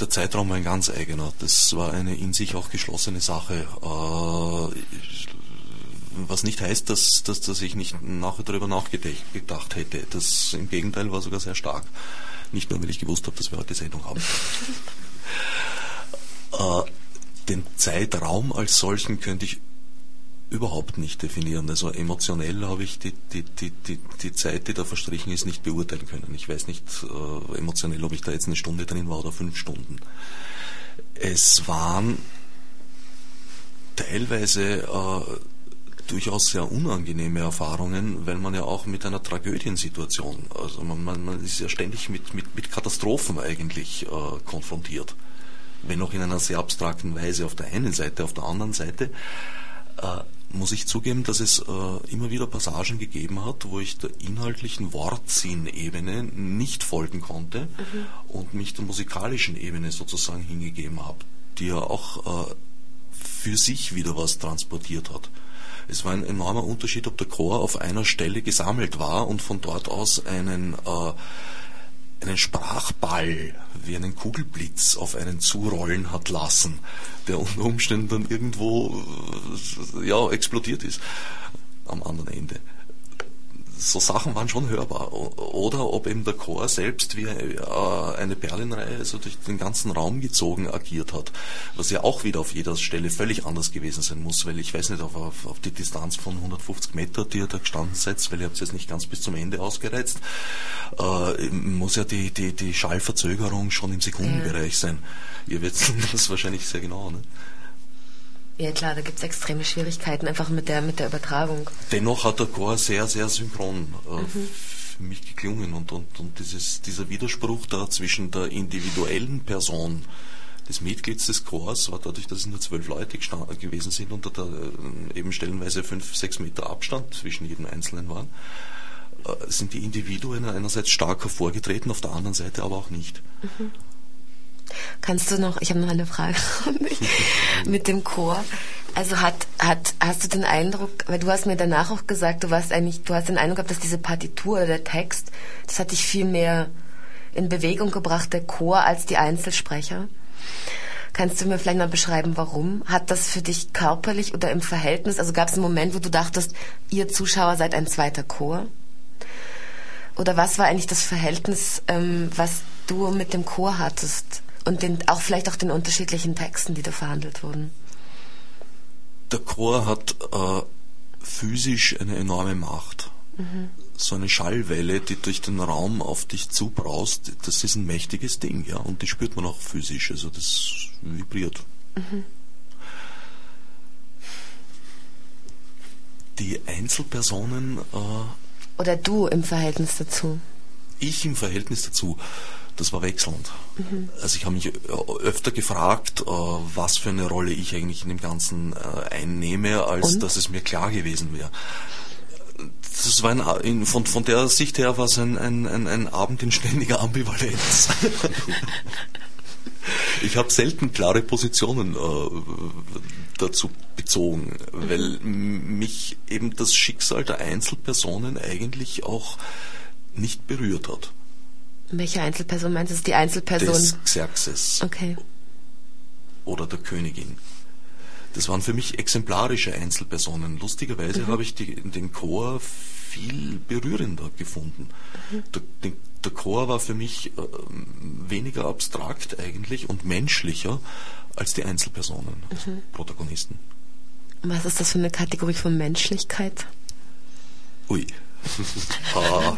Der Zeitraum war ein ganz eigener. Das war eine in sich auch geschlossene Sache. Äh, was nicht heißt, dass, dass, dass ich nicht nachher darüber nachgedacht hätte. Das im Gegenteil war sogar sehr stark. Nicht nur, weil ich gewusst habe, dass wir heute Sendung haben. [LAUGHS] äh, den Zeitraum als solchen könnte ich überhaupt nicht definieren. Also emotionell habe ich die, die, die, die, die Zeit, die da verstrichen ist, nicht beurteilen können. Ich weiß nicht äh, emotionell, ob ich da jetzt eine Stunde drin war oder fünf Stunden. Es waren teilweise äh, durchaus sehr unangenehme Erfahrungen, weil man ja auch mit einer Tragödiensituation, also man, man, man ist ja ständig mit, mit, mit Katastrophen eigentlich äh, konfrontiert. Wenn auch in einer sehr abstrakten Weise auf der einen Seite, auf der anderen Seite äh, muss ich zugeben, dass es äh, immer wieder Passagen gegeben hat, wo ich der inhaltlichen Wortsinnebene nicht folgen konnte mhm. und mich der musikalischen Ebene sozusagen hingegeben habe, die ja auch äh, für sich wieder was transportiert hat. Es war ein enormer Unterschied, ob der Chor auf einer Stelle gesammelt war und von dort aus einen äh, einen Sprachball wie einen Kugelblitz auf einen zurollen hat lassen, der unter Umständen dann irgendwo ja, explodiert ist am anderen Ende so Sachen waren schon hörbar. Oder ob eben der Chor selbst wie äh, eine Perlenreihe also durch den ganzen Raum gezogen agiert hat, was ja auch wieder auf jeder Stelle völlig anders gewesen sein muss, weil ich weiß nicht, auf, auf, auf die Distanz von 150 Meter, die ihr da gestanden seid, weil ihr habt es jetzt nicht ganz bis zum Ende ausgereizt, äh, muss ja die, die, die Schallverzögerung schon im Sekundenbereich sein. Ihr werdet [LAUGHS] das wahrscheinlich sehr genau, ne? Ja klar, da gibt es extreme Schwierigkeiten einfach mit der, mit der Übertragung. Dennoch hat der Chor sehr, sehr synchron äh, für mich geklungen und, und, und dieses, dieser Widerspruch da zwischen der individuellen Person des Mitglieds des Chors war dadurch, dass es nur zwölf Leute gewesen sind und da, äh, eben stellenweise fünf, sechs Meter Abstand zwischen jedem Einzelnen waren, äh, sind die Individuen einerseits stark hervorgetreten, auf der anderen Seite aber auch nicht. Kannst du noch, ich habe noch eine Frage [LAUGHS] mit dem Chor. Also hat, hat, hast du den Eindruck, weil du hast mir danach auch gesagt, du warst eigentlich, du hast den Eindruck gehabt, dass diese Partitur oder der Text, das hat dich viel mehr in Bewegung gebracht, der Chor, als die Einzelsprecher. Kannst du mir vielleicht mal beschreiben, warum? Hat das für dich körperlich oder im Verhältnis, also gab es einen Moment, wo du dachtest, ihr Zuschauer seid ein zweiter Chor? Oder was war eigentlich das Verhältnis, ähm, was du mit dem Chor hattest? Und den, auch vielleicht auch den unterschiedlichen Texten, die da verhandelt wurden. Der Chor hat äh, physisch eine enorme Macht. So eine Schallwelle, die durch den Raum auf dich zubraust, das ist ein mächtiges Ding, ja, und die spürt man auch physisch, also das vibriert. Die Einzelpersonen, äh, Oder du im Verhältnis dazu. ich im Verhältnis dazu, das war wechselnd. Also ich habe mich öfter gefragt, äh, was für eine Rolle ich eigentlich in dem Ganzen äh, einnehme, als Und? dass es mir klar gewesen wäre. Das war ein, von, von der Sicht her war es ein, ein, ein, ein Abend in ständiger Ambivalenz. [LAUGHS] ich habe selten klare Positionen äh, dazu bezogen, weil mich eben das Schicksal der Einzelpersonen eigentlich auch nicht berührt hat. Welche Einzelperson meinst du? Ist die Einzelperson. Des Xerxes Okay. oder der Königin. Das waren für mich exemplarische Einzelpersonen. Lustigerweise habe ich die, den Chor viel berührender gefunden. Der, den, der Chor war für mich äh, weniger abstrakt eigentlich und menschlicher als die Einzelpersonen, also Protagonisten. Was ist das für eine Kategorie von Menschlichkeit? Ui. [LAUGHS] ah,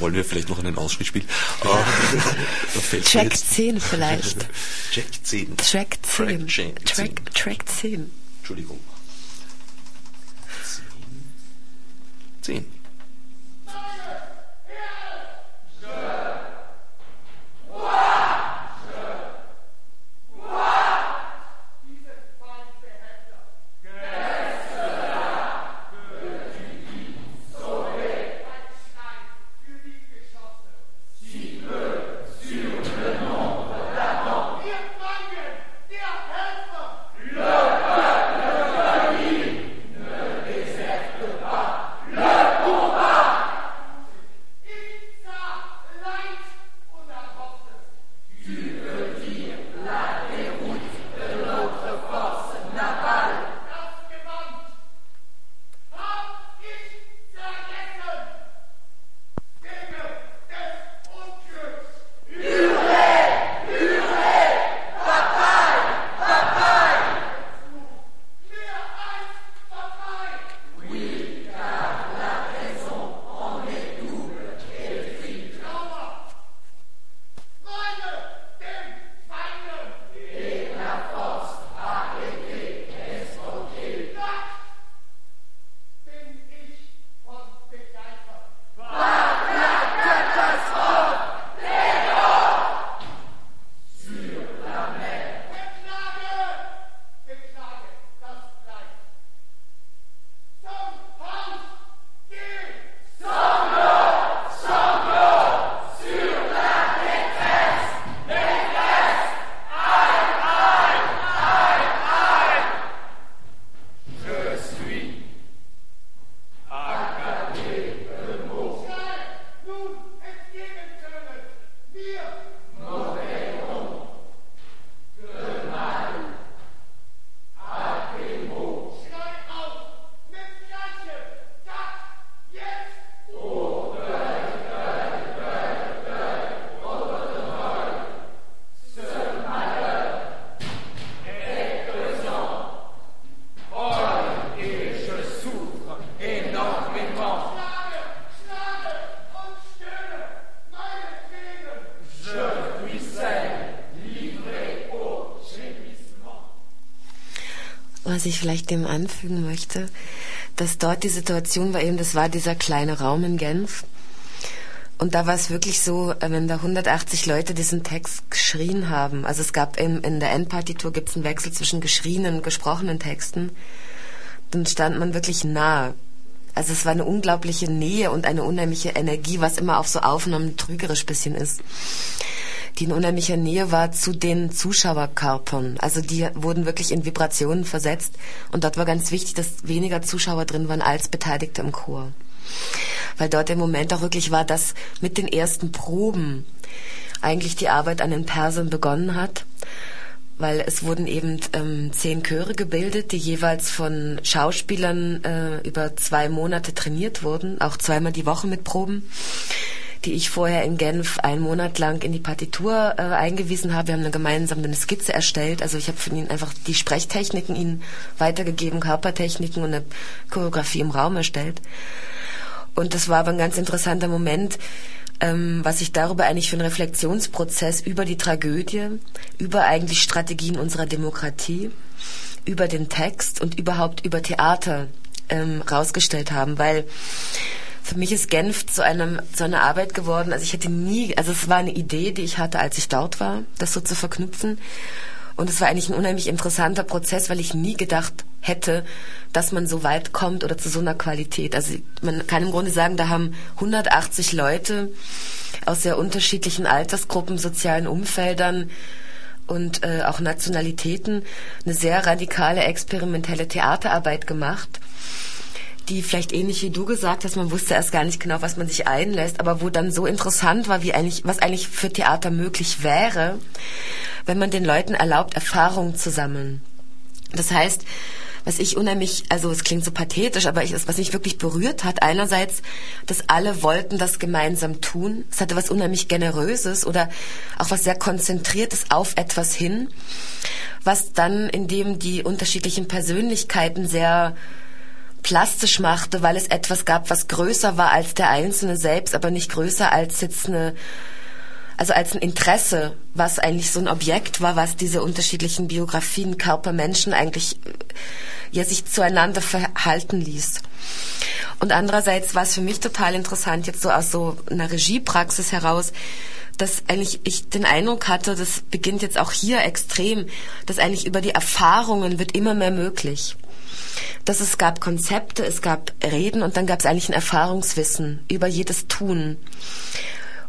wollen wir vielleicht noch einen Ausschnitt spielen? [LAUGHS] Track 10 vielleicht. [LAUGHS] Track 10. Track 10. Track, Track 10. Entschuldigung. 10. 10. ich vielleicht dem anfügen möchte, dass dort die Situation war eben, das war dieser kleine Raum in Genf. Und da war es wirklich so, äh, wenn da 180 Leute diesen Text geschrien haben, also es gab in, in der Endpartitur gibt es einen Wechsel zwischen geschrienen und gesprochenen Texten, dann stand man wirklich nah. Also es war eine unglaubliche Nähe und eine unheimliche Energie, was immer auf so Aufnahmen trügerisch bisschen ist die in unheimlicher Nähe war zu den Zuschauerkörpern. Also die wurden wirklich in Vibrationen versetzt und dort war ganz wichtig, dass weniger Zuschauer drin waren als Beteiligte im Chor. Weil dort der Moment auch wirklich war, dass mit den ersten Proben eigentlich die Arbeit an den Persern begonnen hat weil es wurden eben ähm, zehn Chöre gebildet, die jeweils von Schauspielern äh, über zwei Monate trainiert wurden, auch zweimal die Woche mit Proben die ich vorher in Genf einen Monat lang in die Partitur äh, eingewiesen habe. Wir haben eine gemeinsame Skizze erstellt. Also ich habe von ihnen einfach die Sprechtechniken ihnen weitergegeben, Körpertechniken und eine Choreografie im Raum erstellt. Und das war aber ein ganz interessanter Moment, ähm, was ich darüber eigentlich für einen Reflexionsprozess über die Tragödie, über eigentlich Strategien unserer Demokratie, über den Text und überhaupt über Theater ähm, rausgestellt haben, weil für mich ist Genf zu einem zu einer Arbeit geworden. Also ich hätte nie, also es war eine Idee, die ich hatte, als ich dort war, das so zu verknüpfen. Und es war eigentlich ein unheimlich interessanter Prozess, weil ich nie gedacht hätte, dass man so weit kommt oder zu so einer Qualität. Also man kann im Grunde sagen, da haben 180 Leute aus sehr unterschiedlichen Altersgruppen, sozialen Umfeldern und äh, auch Nationalitäten eine sehr radikale experimentelle Theaterarbeit gemacht die vielleicht ähnlich wie du gesagt hast, man wusste erst gar nicht genau, was man sich einlässt, aber wo dann so interessant war, wie eigentlich, was eigentlich für Theater möglich wäre, wenn man den Leuten erlaubt, Erfahrungen zu sammeln. Das heißt, was ich unheimlich, also es klingt so pathetisch, aber ich, was mich wirklich berührt hat, einerseits, dass alle wollten das gemeinsam tun. Es hatte was unheimlich Generöses oder auch was sehr Konzentriertes auf etwas hin, was dann, indem die unterschiedlichen Persönlichkeiten sehr plastisch machte, weil es etwas gab, was größer war als der Einzelne selbst, aber nicht größer als jetzt eine, also als ein Interesse, was eigentlich so ein Objekt war, was diese unterschiedlichen Biografien, Körper, Menschen eigentlich ja sich zueinander verhalten ließ. Und andererseits war es für mich total interessant, jetzt so aus so einer Regiepraxis heraus, dass eigentlich ich den Eindruck hatte, das beginnt jetzt auch hier extrem, dass eigentlich über die Erfahrungen wird immer mehr möglich dass es gab Konzepte, es gab Reden und dann gab es eigentlich ein Erfahrungswissen über jedes Tun.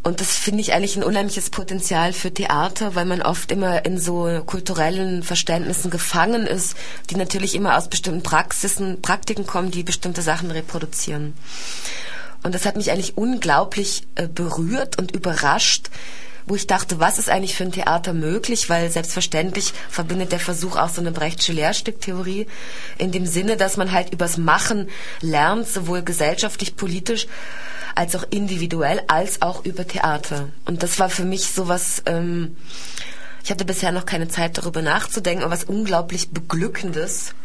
Und das finde ich eigentlich ein unheimliches Potenzial für Theater, weil man oft immer in so kulturellen Verständnissen gefangen ist, die natürlich immer aus bestimmten Praxisen, Praktiken kommen, die bestimmte Sachen reproduzieren. Und das hat mich eigentlich unglaublich äh, berührt und überrascht, wo ich dachte, was ist eigentlich für ein Theater möglich, weil selbstverständlich verbindet der Versuch auch so eine Brechtsche Lehrstücktheorie in dem Sinne, dass man halt übers Machen lernt, sowohl gesellschaftlich, politisch, als auch individuell, als auch über Theater. Und das war für mich sowas, ähm, ich hatte bisher noch keine Zeit darüber nachzudenken, aber was unglaublich beglückendes,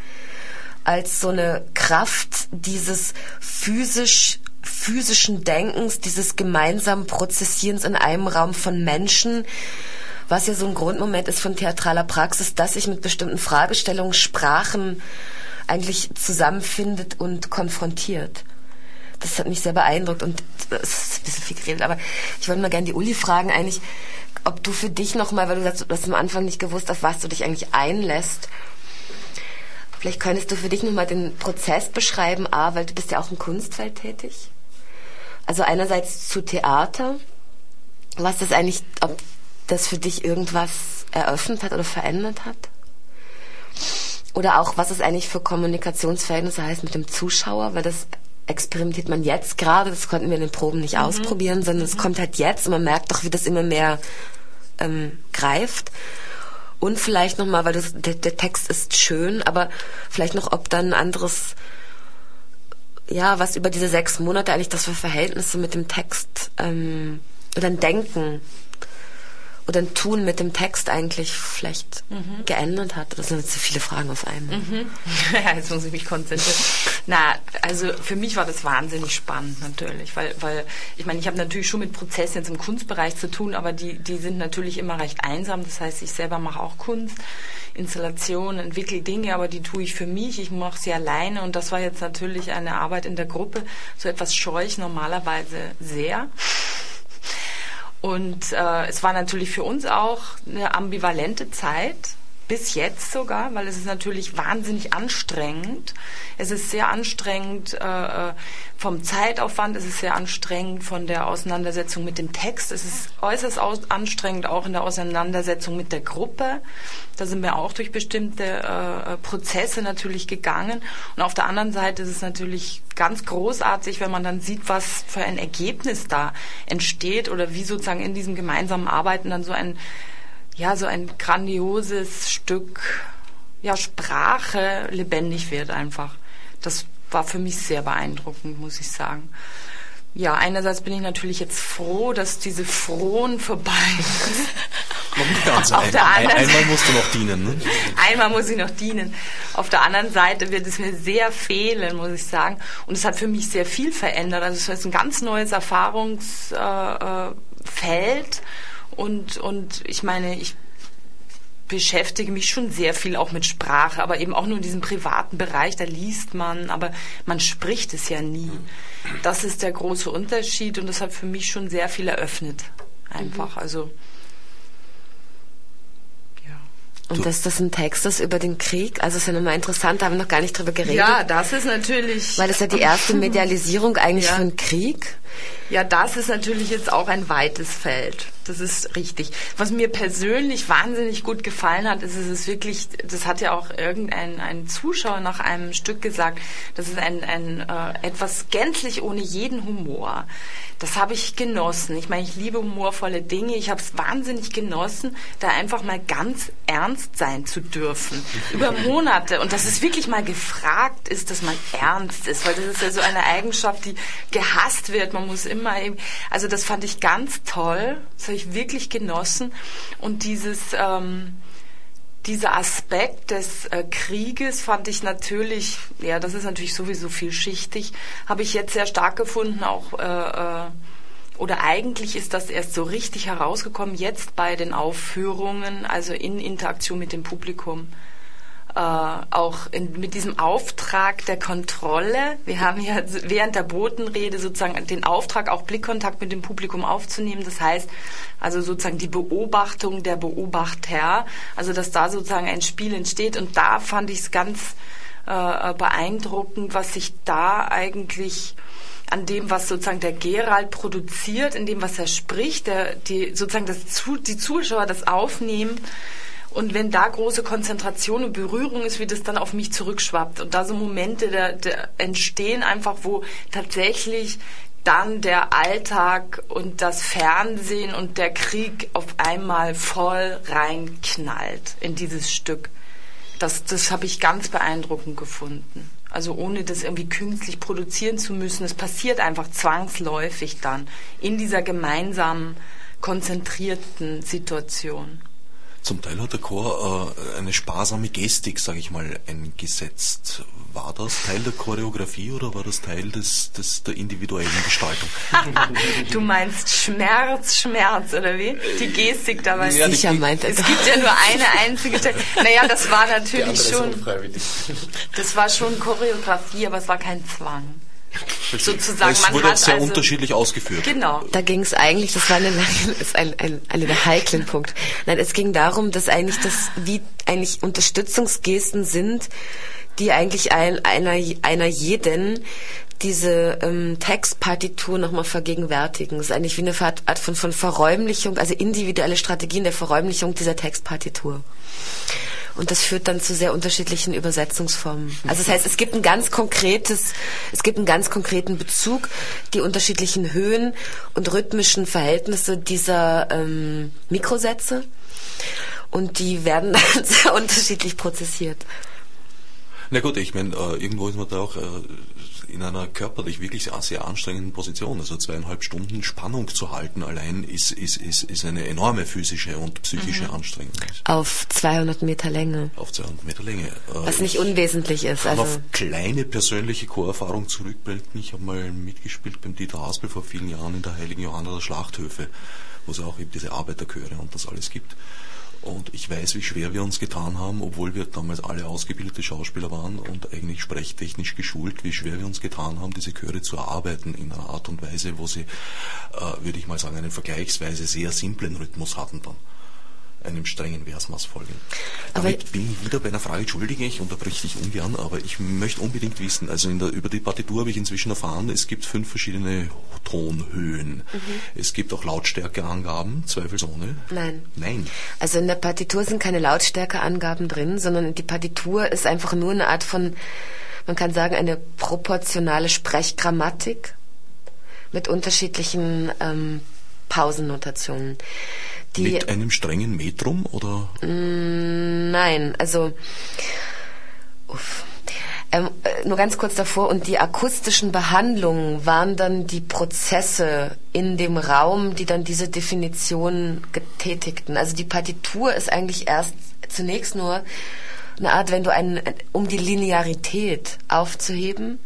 als so eine Kraft dieses physisch physischen Denkens, dieses gemeinsamen Prozessierens in einem Raum von Menschen, was ja so ein Grundmoment ist von theatraler Praxis, dass sich mit bestimmten Fragestellungen, Sprachen eigentlich zusammenfindet und konfrontiert. Das hat mich sehr beeindruckt und das ist ein bisschen viel geredet, aber ich wollte mal gerne die Uli fragen eigentlich, ob du für dich nochmal, weil du sagst, du hast am Anfang nicht gewusst, auf was du dich eigentlich einlässt, Vielleicht könntest du für dich nochmal den Prozess beschreiben, A, weil du bist ja auch im Kunstfeld tätig. Also einerseits zu Theater, was das eigentlich, ob das für dich irgendwas eröffnet hat oder verändert hat? Oder auch, was es eigentlich für Kommunikationsverhältnisse heißt mit dem Zuschauer, weil das experimentiert man jetzt gerade, das konnten wir in den Proben nicht mhm. ausprobieren, sondern es mhm. kommt halt jetzt und man merkt doch, wie das immer mehr ähm, greift. Und vielleicht nochmal, weil das, der, der Text ist schön, aber vielleicht noch, ob dann ein anderes ja, was über diese sechs Monate eigentlich das für Verhältnisse mit dem Text ähm, oder ein Denken oder ein Tun mit dem Text eigentlich vielleicht mhm. geändert hat? Das sind jetzt so viele Fragen auf einmal. Mhm. [LAUGHS] Ja, jetzt muss ich mich konzentrieren. Na, also für mich war das wahnsinnig spannend natürlich, weil, weil ich meine, ich habe natürlich schon mit Prozessen jetzt im Kunstbereich zu tun, aber die, die sind natürlich immer recht einsam. Das heißt, ich selber mache auch Kunst. Installation, entwickle Dinge, aber die tue ich für mich, ich mache sie alleine und das war jetzt natürlich eine Arbeit in der Gruppe. So etwas scheue ich normalerweise sehr. Und äh, es war natürlich für uns auch eine ambivalente Zeit, bis jetzt sogar, weil es ist natürlich wahnsinnig anstrengend. Es ist sehr anstrengend äh, äh vom Zeitaufwand, es ist sehr anstrengend von der Auseinandersetzung mit dem Text, es ist äußerst anstrengend auch in der Auseinandersetzung mit der Gruppe. Da sind wir auch durch bestimmte äh, äh, Prozesse natürlich gegangen. Und auf der anderen Seite ist es natürlich ganz großartig, wenn man dann sieht, was für ein Ergebnis da entsteht oder wie sozusagen in diesem gemeinsamen Arbeiten dann so ein ja, so ein grandioses Stück ja, Sprache lebendig wird einfach. Das war für mich sehr beeindruckend, muss ich sagen. Ja, einerseits bin ich natürlich jetzt froh, dass diese Frohen vorbei sind. Auf der anderen ein, einmal musst du noch dienen. Ne? Einmal muss ich noch dienen. Auf der anderen Seite wird es mir sehr fehlen, muss ich sagen. Und es hat für mich sehr viel verändert. Also es ist ein ganz neues Erfahrungsfeld. Äh und, und ich meine, ich beschäftige mich schon sehr viel auch mit Sprache, aber eben auch nur in diesem privaten Bereich, da liest man, aber man spricht es ja nie. Das ist der große Unterschied und das hat für mich schon sehr viel eröffnet. Einfach. Mhm. Also und dass das ein Text ist über den Krieg, also ist ja nochmal interessant, da haben wir noch gar nicht drüber geredet. Ja, das ist natürlich. Weil das ja die erste [LAUGHS] Medialisierung eigentlich ja. von Krieg. Ja, das ist natürlich jetzt auch ein weites Feld. Das ist richtig. Was mir persönlich wahnsinnig gut gefallen hat, ist, es ist wirklich, das hat ja auch irgendein ein Zuschauer nach einem Stück gesagt, das ist ein, ein äh, etwas gänzlich ohne jeden Humor. Das habe ich genossen. Ich meine, ich liebe humorvolle Dinge. Ich habe es wahnsinnig genossen, da einfach mal ganz ernst sein zu dürfen. Über [LAUGHS] Monate. Und dass es wirklich mal gefragt ist, dass man ernst ist. Weil das ist ja so eine Eigenschaft, die gehasst wird. Man muss immer eben, also das fand ich ganz toll. Das habe ich wirklich genossen. Und dieses, ähm, dieser Aspekt des äh, Krieges fand ich natürlich, ja, das ist natürlich sowieso vielschichtig, habe ich jetzt sehr stark gefunden, auch äh, äh, oder eigentlich ist das erst so richtig herausgekommen jetzt bei den Aufführungen, also in Interaktion mit dem Publikum äh, auch in, mit diesem Auftrag der Kontrolle. Wir haben ja während der Botenrede sozusagen den Auftrag, auch Blickkontakt mit dem Publikum aufzunehmen. Das heißt, also sozusagen die Beobachtung der Beobachter, also dass da sozusagen ein Spiel entsteht. Und da fand ich es ganz äh, beeindruckend, was sich da eigentlich an dem, was sozusagen der Gerald produziert, in dem, was er spricht, der, die, sozusagen das, die Zuschauer das aufnehmen und wenn da große Konzentration und Berührung ist, wie das dann auf mich zurückschwappt. Und da so Momente der, der entstehen einfach, wo tatsächlich dann der Alltag und das Fernsehen und der Krieg auf einmal voll reinknallt in dieses Stück. Das, das habe ich ganz beeindruckend gefunden. Also ohne das irgendwie künstlich produzieren zu müssen. Es passiert einfach zwangsläufig dann in dieser gemeinsamen, konzentrierten Situation. Zum Teil hat der Chor äh, eine sparsame Gestik, sage ich mal, eingesetzt. War das Teil der Choreografie oder war das Teil des, des der individuellen Gestaltung? [LAUGHS] du meinst Schmerz, Schmerz, oder wie? Die Gestik dabei. Ja, Sicher meint es. Es gibt ja nur eine einzige Stelle. Naja, das war natürlich schon. Das war schon Choreografie, aber es war kein Zwang sozusagen. Es wurde man sehr also, unterschiedlich ausgeführt. Genau. Da ging es eigentlich, das war eine, [LAUGHS] ist ein, ein, einer der heiklen Punkt. Nein, es ging darum, dass eigentlich das, wie eigentlich Unterstützungsgesten sind, die eigentlich ein, einer, einer jeden diese ähm, Textpartitur nochmal vergegenwärtigen. Das ist eigentlich wie eine Art von, von Verräumlichung, also individuelle Strategien der Verräumlichung dieser Textpartitur. Und das führt dann zu sehr unterschiedlichen Übersetzungsformen. Also das heißt, es gibt ein ganz konkretes, es gibt einen ganz konkreten Bezug, die unterschiedlichen Höhen und rhythmischen Verhältnisse dieser ähm, Mikrosätze. Und die werden [LAUGHS] dann sehr unterschiedlich prozessiert. Na gut, ich meine, äh, irgendwo ist man da auch äh, in einer körperlich wirklich sehr, sehr anstrengenden Position. Also zweieinhalb Stunden Spannung zu halten allein ist, ist, ist, ist eine enorme physische und psychische Anstrengung. Auf 200 Meter Länge. Auf 200 Meter Länge. Äh, Was nicht ich unwesentlich ist. Also, auf kleine persönliche Chorerfahrung zurückblenden. Ich habe mal mitgespielt beim Dieter Haspel vor vielen Jahren in der Heiligen Johanna der Schlachthöfe, wo es auch eben diese Arbeiterchöre und das alles gibt. Und ich weiß, wie schwer wir uns getan haben, obwohl wir damals alle ausgebildete Schauspieler waren und eigentlich sprechtechnisch geschult, wie schwer wir uns getan haben, diese Chöre zu erarbeiten in einer Art und Weise, wo sie, äh, würde ich mal sagen, einen vergleichsweise sehr simplen Rhythmus hatten dann einem strengen Versmaß folgen. Aber- Damit bin ich wieder bei einer Frage, entschuldige, ich unterbreche dich ungern, aber ich möchte unbedingt wissen, also der, über die Partitur habe ich inzwischen erfahren, es gibt fünf verschiedene Tonhöhen. Es gibt auch Lautstärkeangaben, zweifelsohne. Nein. Nein. Also in der Partitur sind keine Lautstärkeangaben drin, sondern die Partitur ist einfach nur eine Art von, man kann sagen, eine proportionale Sprechgrammatik mit unterschiedlichen ähm, Pausennotationen. Die, Mit einem strengen Metrum oder? Nein, also uff. Ähm, äh, nur ganz kurz davor, und die akustischen Behandlungen waren dann die Prozesse in dem Raum, die dann diese Definition getätigten. Also die Partitur ist eigentlich erst zunächst nur eine Art, wenn du einen, um die Linearität aufzuheben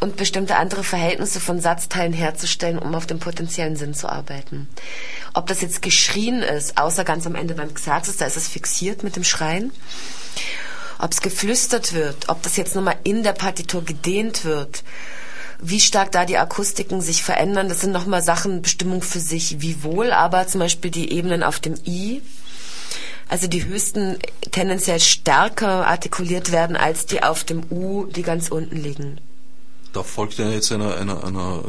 und bestimmte andere Verhältnisse von Satzteilen herzustellen, um auf den potenziellen Sinn zu arbeiten. Ob das jetzt geschrien ist, außer ganz am Ende beim Xerxes, da ist es fixiert mit dem Schreien. Ob es geflüstert wird, ob das jetzt nochmal in der Partitur gedehnt wird, wie stark da die Akustiken sich verändern, das sind nochmal Sachen, Bestimmung für sich, wie wohl aber zum Beispiel die Ebenen auf dem I, also die höchsten tendenziell stärker artikuliert werden als die auf dem U, die ganz unten liegen. Da folgt ja jetzt einer, einer, einer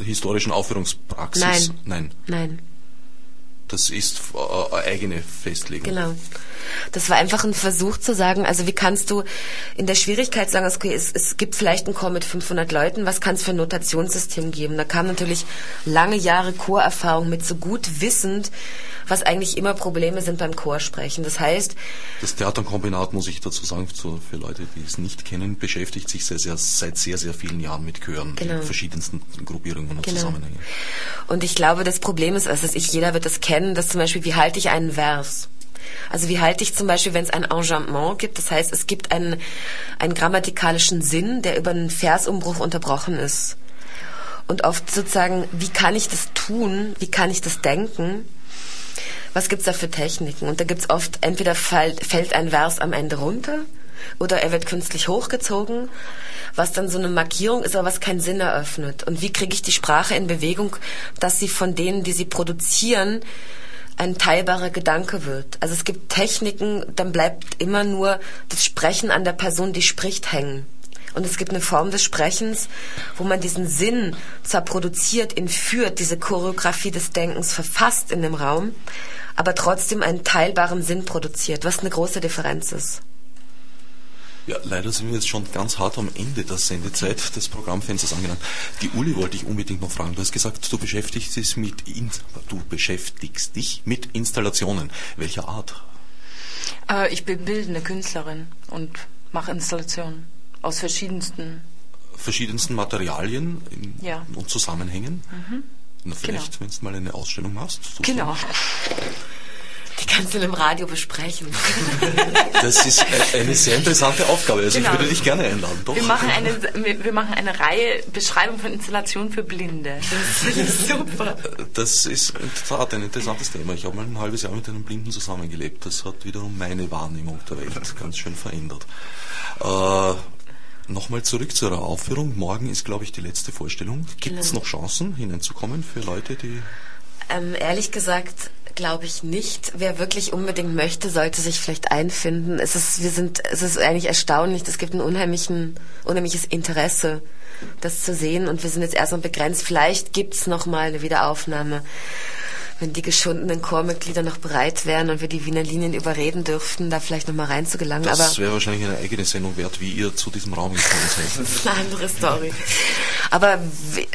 äh, historischen Aufführungspraxis. Nein. Nein. Nein. Das ist äh, eine eigene Festlegung. Genau. Das war einfach ein Versuch zu sagen, also wie kannst du in der Schwierigkeit sagen, okay, es, es gibt vielleicht einen Chor mit 500 Leuten, was kann es für ein Notationssystem geben? Da kam natürlich lange Jahre Chorerfahrung mit, so gut wissend, was eigentlich immer Probleme sind beim Chorsprechen. Das heißt, Das Theaterkombinat, muss ich dazu sagen, für Leute, die es nicht kennen, beschäftigt sich sehr, sehr, seit sehr, sehr vielen Jahren mit Chören Genau. in verschiedensten Gruppierungen und Genau. Zusammenhängen. Und ich glaube, das Problem ist, also ich, jeder wird das kennen, dass zum Beispiel, wie halte ich einen Vers? Also wie halte ich zum Beispiel, wenn es ein Enjambement gibt, das heißt, es gibt einen, einen grammatikalischen Sinn, der über einen Versumbruch unterbrochen ist. Und oft sozusagen, wie kann ich das tun? Wie kann ich das denken? Was gibt's da für Techniken? Und da gibt's oft, entweder fällt, fällt ein Vers am Ende runter oder er wird künstlich hochgezogen, was dann so eine Markierung ist, aber was keinen Sinn eröffnet. Und wie kriege ich die Sprache in Bewegung, dass sie von denen, die sie produzieren, ein teilbarer Gedanke wird. Also es gibt Techniken, dann bleibt immer nur das Sprechen an der Person, die spricht, hängen. Und es gibt eine Form des Sprechens, wo man diesen Sinn zwar produziert, ihn führt, diese Choreografie des Denkens verfasst in dem Raum, aber trotzdem einen teilbaren Sinn produziert, was eine große Differenz ist. Ja, leider sind wir jetzt schon ganz hart am Ende der Sendezeit des Programmfensters angelangt. Die Uli wollte ich unbedingt noch fragen. Du hast gesagt, du beschäftigst dich mit, In du beschäftigst dich mit Installationen. Welcher Art? Äh, ich bin bildende Künstlerin und mache Installationen aus verschiedensten. Verschiedensten Materialien in, Ja. und Zusammenhängen? Na, vielleicht, wenn du mal eine Ausstellung machst. so- Genau. Die kannst du im Radio besprechen. [LAUGHS] Das ist eine sehr interessante Aufgabe. Also Genau. ich würde dich gerne einladen. Doch. Wir machen eine, wir machen eine Reihe Beschreibung von Installationen für Blinde. [LAUGHS] Super. Das ist in der Tat ein interessantes Thema. Ich habe mal ein halbes Jahr mit einem Blinden zusammengelebt. Das hat wiederum meine Wahrnehmung der Welt [LAUGHS] ganz schön verändert. Äh, Nochmal zurück zu Ihrer Aufführung. Morgen ist, glaube ich, die letzte Vorstellung. Gibt es Genau. noch Chancen, hineinzukommen für Leute, die... Ähm, ehrlich gesagt glaube ich nicht. Wer wirklich unbedingt möchte, sollte sich vielleicht einfinden. Es ist, wir sind, es ist eigentlich erstaunlich. Es gibt ein unheimlichen, unheimliches Interesse, das zu sehen. Und wir sind jetzt erstmal begrenzt. Vielleicht gibt's noch mal eine Wiederaufnahme, wenn die geschundenen Chormitglieder noch bereit wären und wir die Wiener Linien überreden dürften, da vielleicht noch mal reinzugelangen. Aber Das wäre wahrscheinlich eine eigene Sendung wert, wie ihr zu diesem Raum gekommen seid. [LAUGHS] das ist eine andere Story. Aber äh,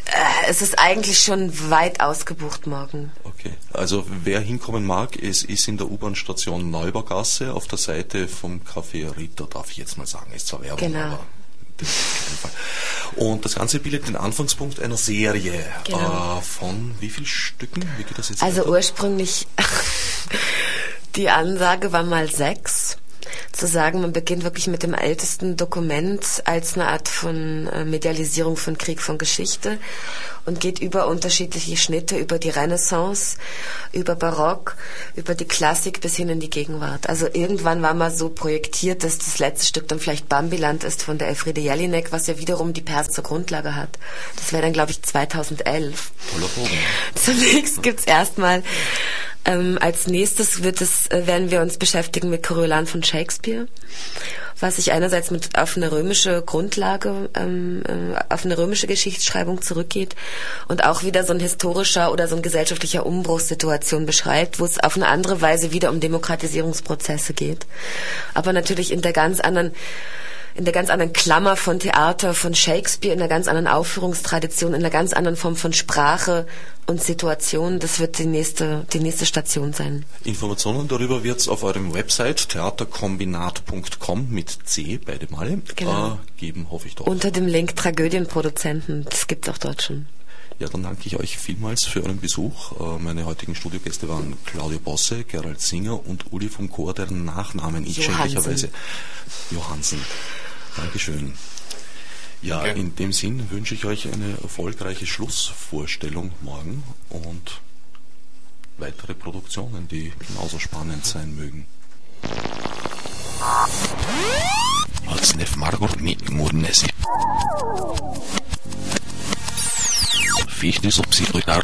es ist eigentlich schon weit ausgebucht morgen. Okay. Also wer hinkommen mag, es ist in der U-Bahn-Station Neubaugasse auf der Seite vom Café Ritter, darf ich jetzt mal sagen. Ist zwar Werbung, Genau. aber Und das Ganze bildet den Anfangspunkt einer Serie. Genau. Äh, von wie viel Stücken? Wie geht das jetzt Also weiter? ursprünglich, [LAUGHS] die Ansage war mal sechs. Zu sagen, man beginnt wirklich mit dem ältesten Dokument als eine Art von äh, Medialisierung von Krieg, von Geschichte und geht über unterschiedliche Schnitte, über die Renaissance, über Barock, über die Klassik bis hin in die Gegenwart. Also irgendwann war mal so projektiert, dass das letzte Stück dann vielleicht Bambiland ist von der Elfriede Jelinek, was ja wiederum die Pers zur Grundlage hat. Das wäre dann, glaube ich, 2011. Toller Bogen. Zunächst gibt's erstmal ähm, als nächstes wird es, äh, werden wir uns beschäftigen mit Coriolan von Shakespeare, was sich einerseits mit auf eine römische Grundlage, ähm, äh, auf eine römische Geschichtsschreibung zurückgeht und auch wieder so ein historischer oder so ein gesellschaftlicher Umbruchssituation beschreibt, wo es auf eine andere Weise wieder um Demokratisierungsprozesse geht, aber natürlich in der ganz anderen in der ganz anderen Klammer von Theater, von Shakespeare, in der ganz anderen Aufführungstradition, in der ganz anderen Form von Sprache und Situation. Das wird die nächste, die nächste Station sein. Informationen darüber wird es auf eurem Website theaterkombinat.com mit C, beide Male, Genau. äh, geben, hoffe ich doch. Unter dem Link Tragödienproduzenten. Das gibt's auch dort schon. Ja, dann danke ich euch vielmals für euren Besuch. Äh, Meine heutigen Studiogäste waren Claudio Bosse, Gerald Singer und Uli vom Chor, deren Nachnamen ich schändlicherweise Johansen. Dankeschön. Ja, Danke. in dem Sinn wünsche ich euch eine erfolgreiche Schlussvorstellung morgen und weitere Produktionen, die genauso spannend sein mögen. Odsnev Margot mit Murnesi. Fichte subsidiar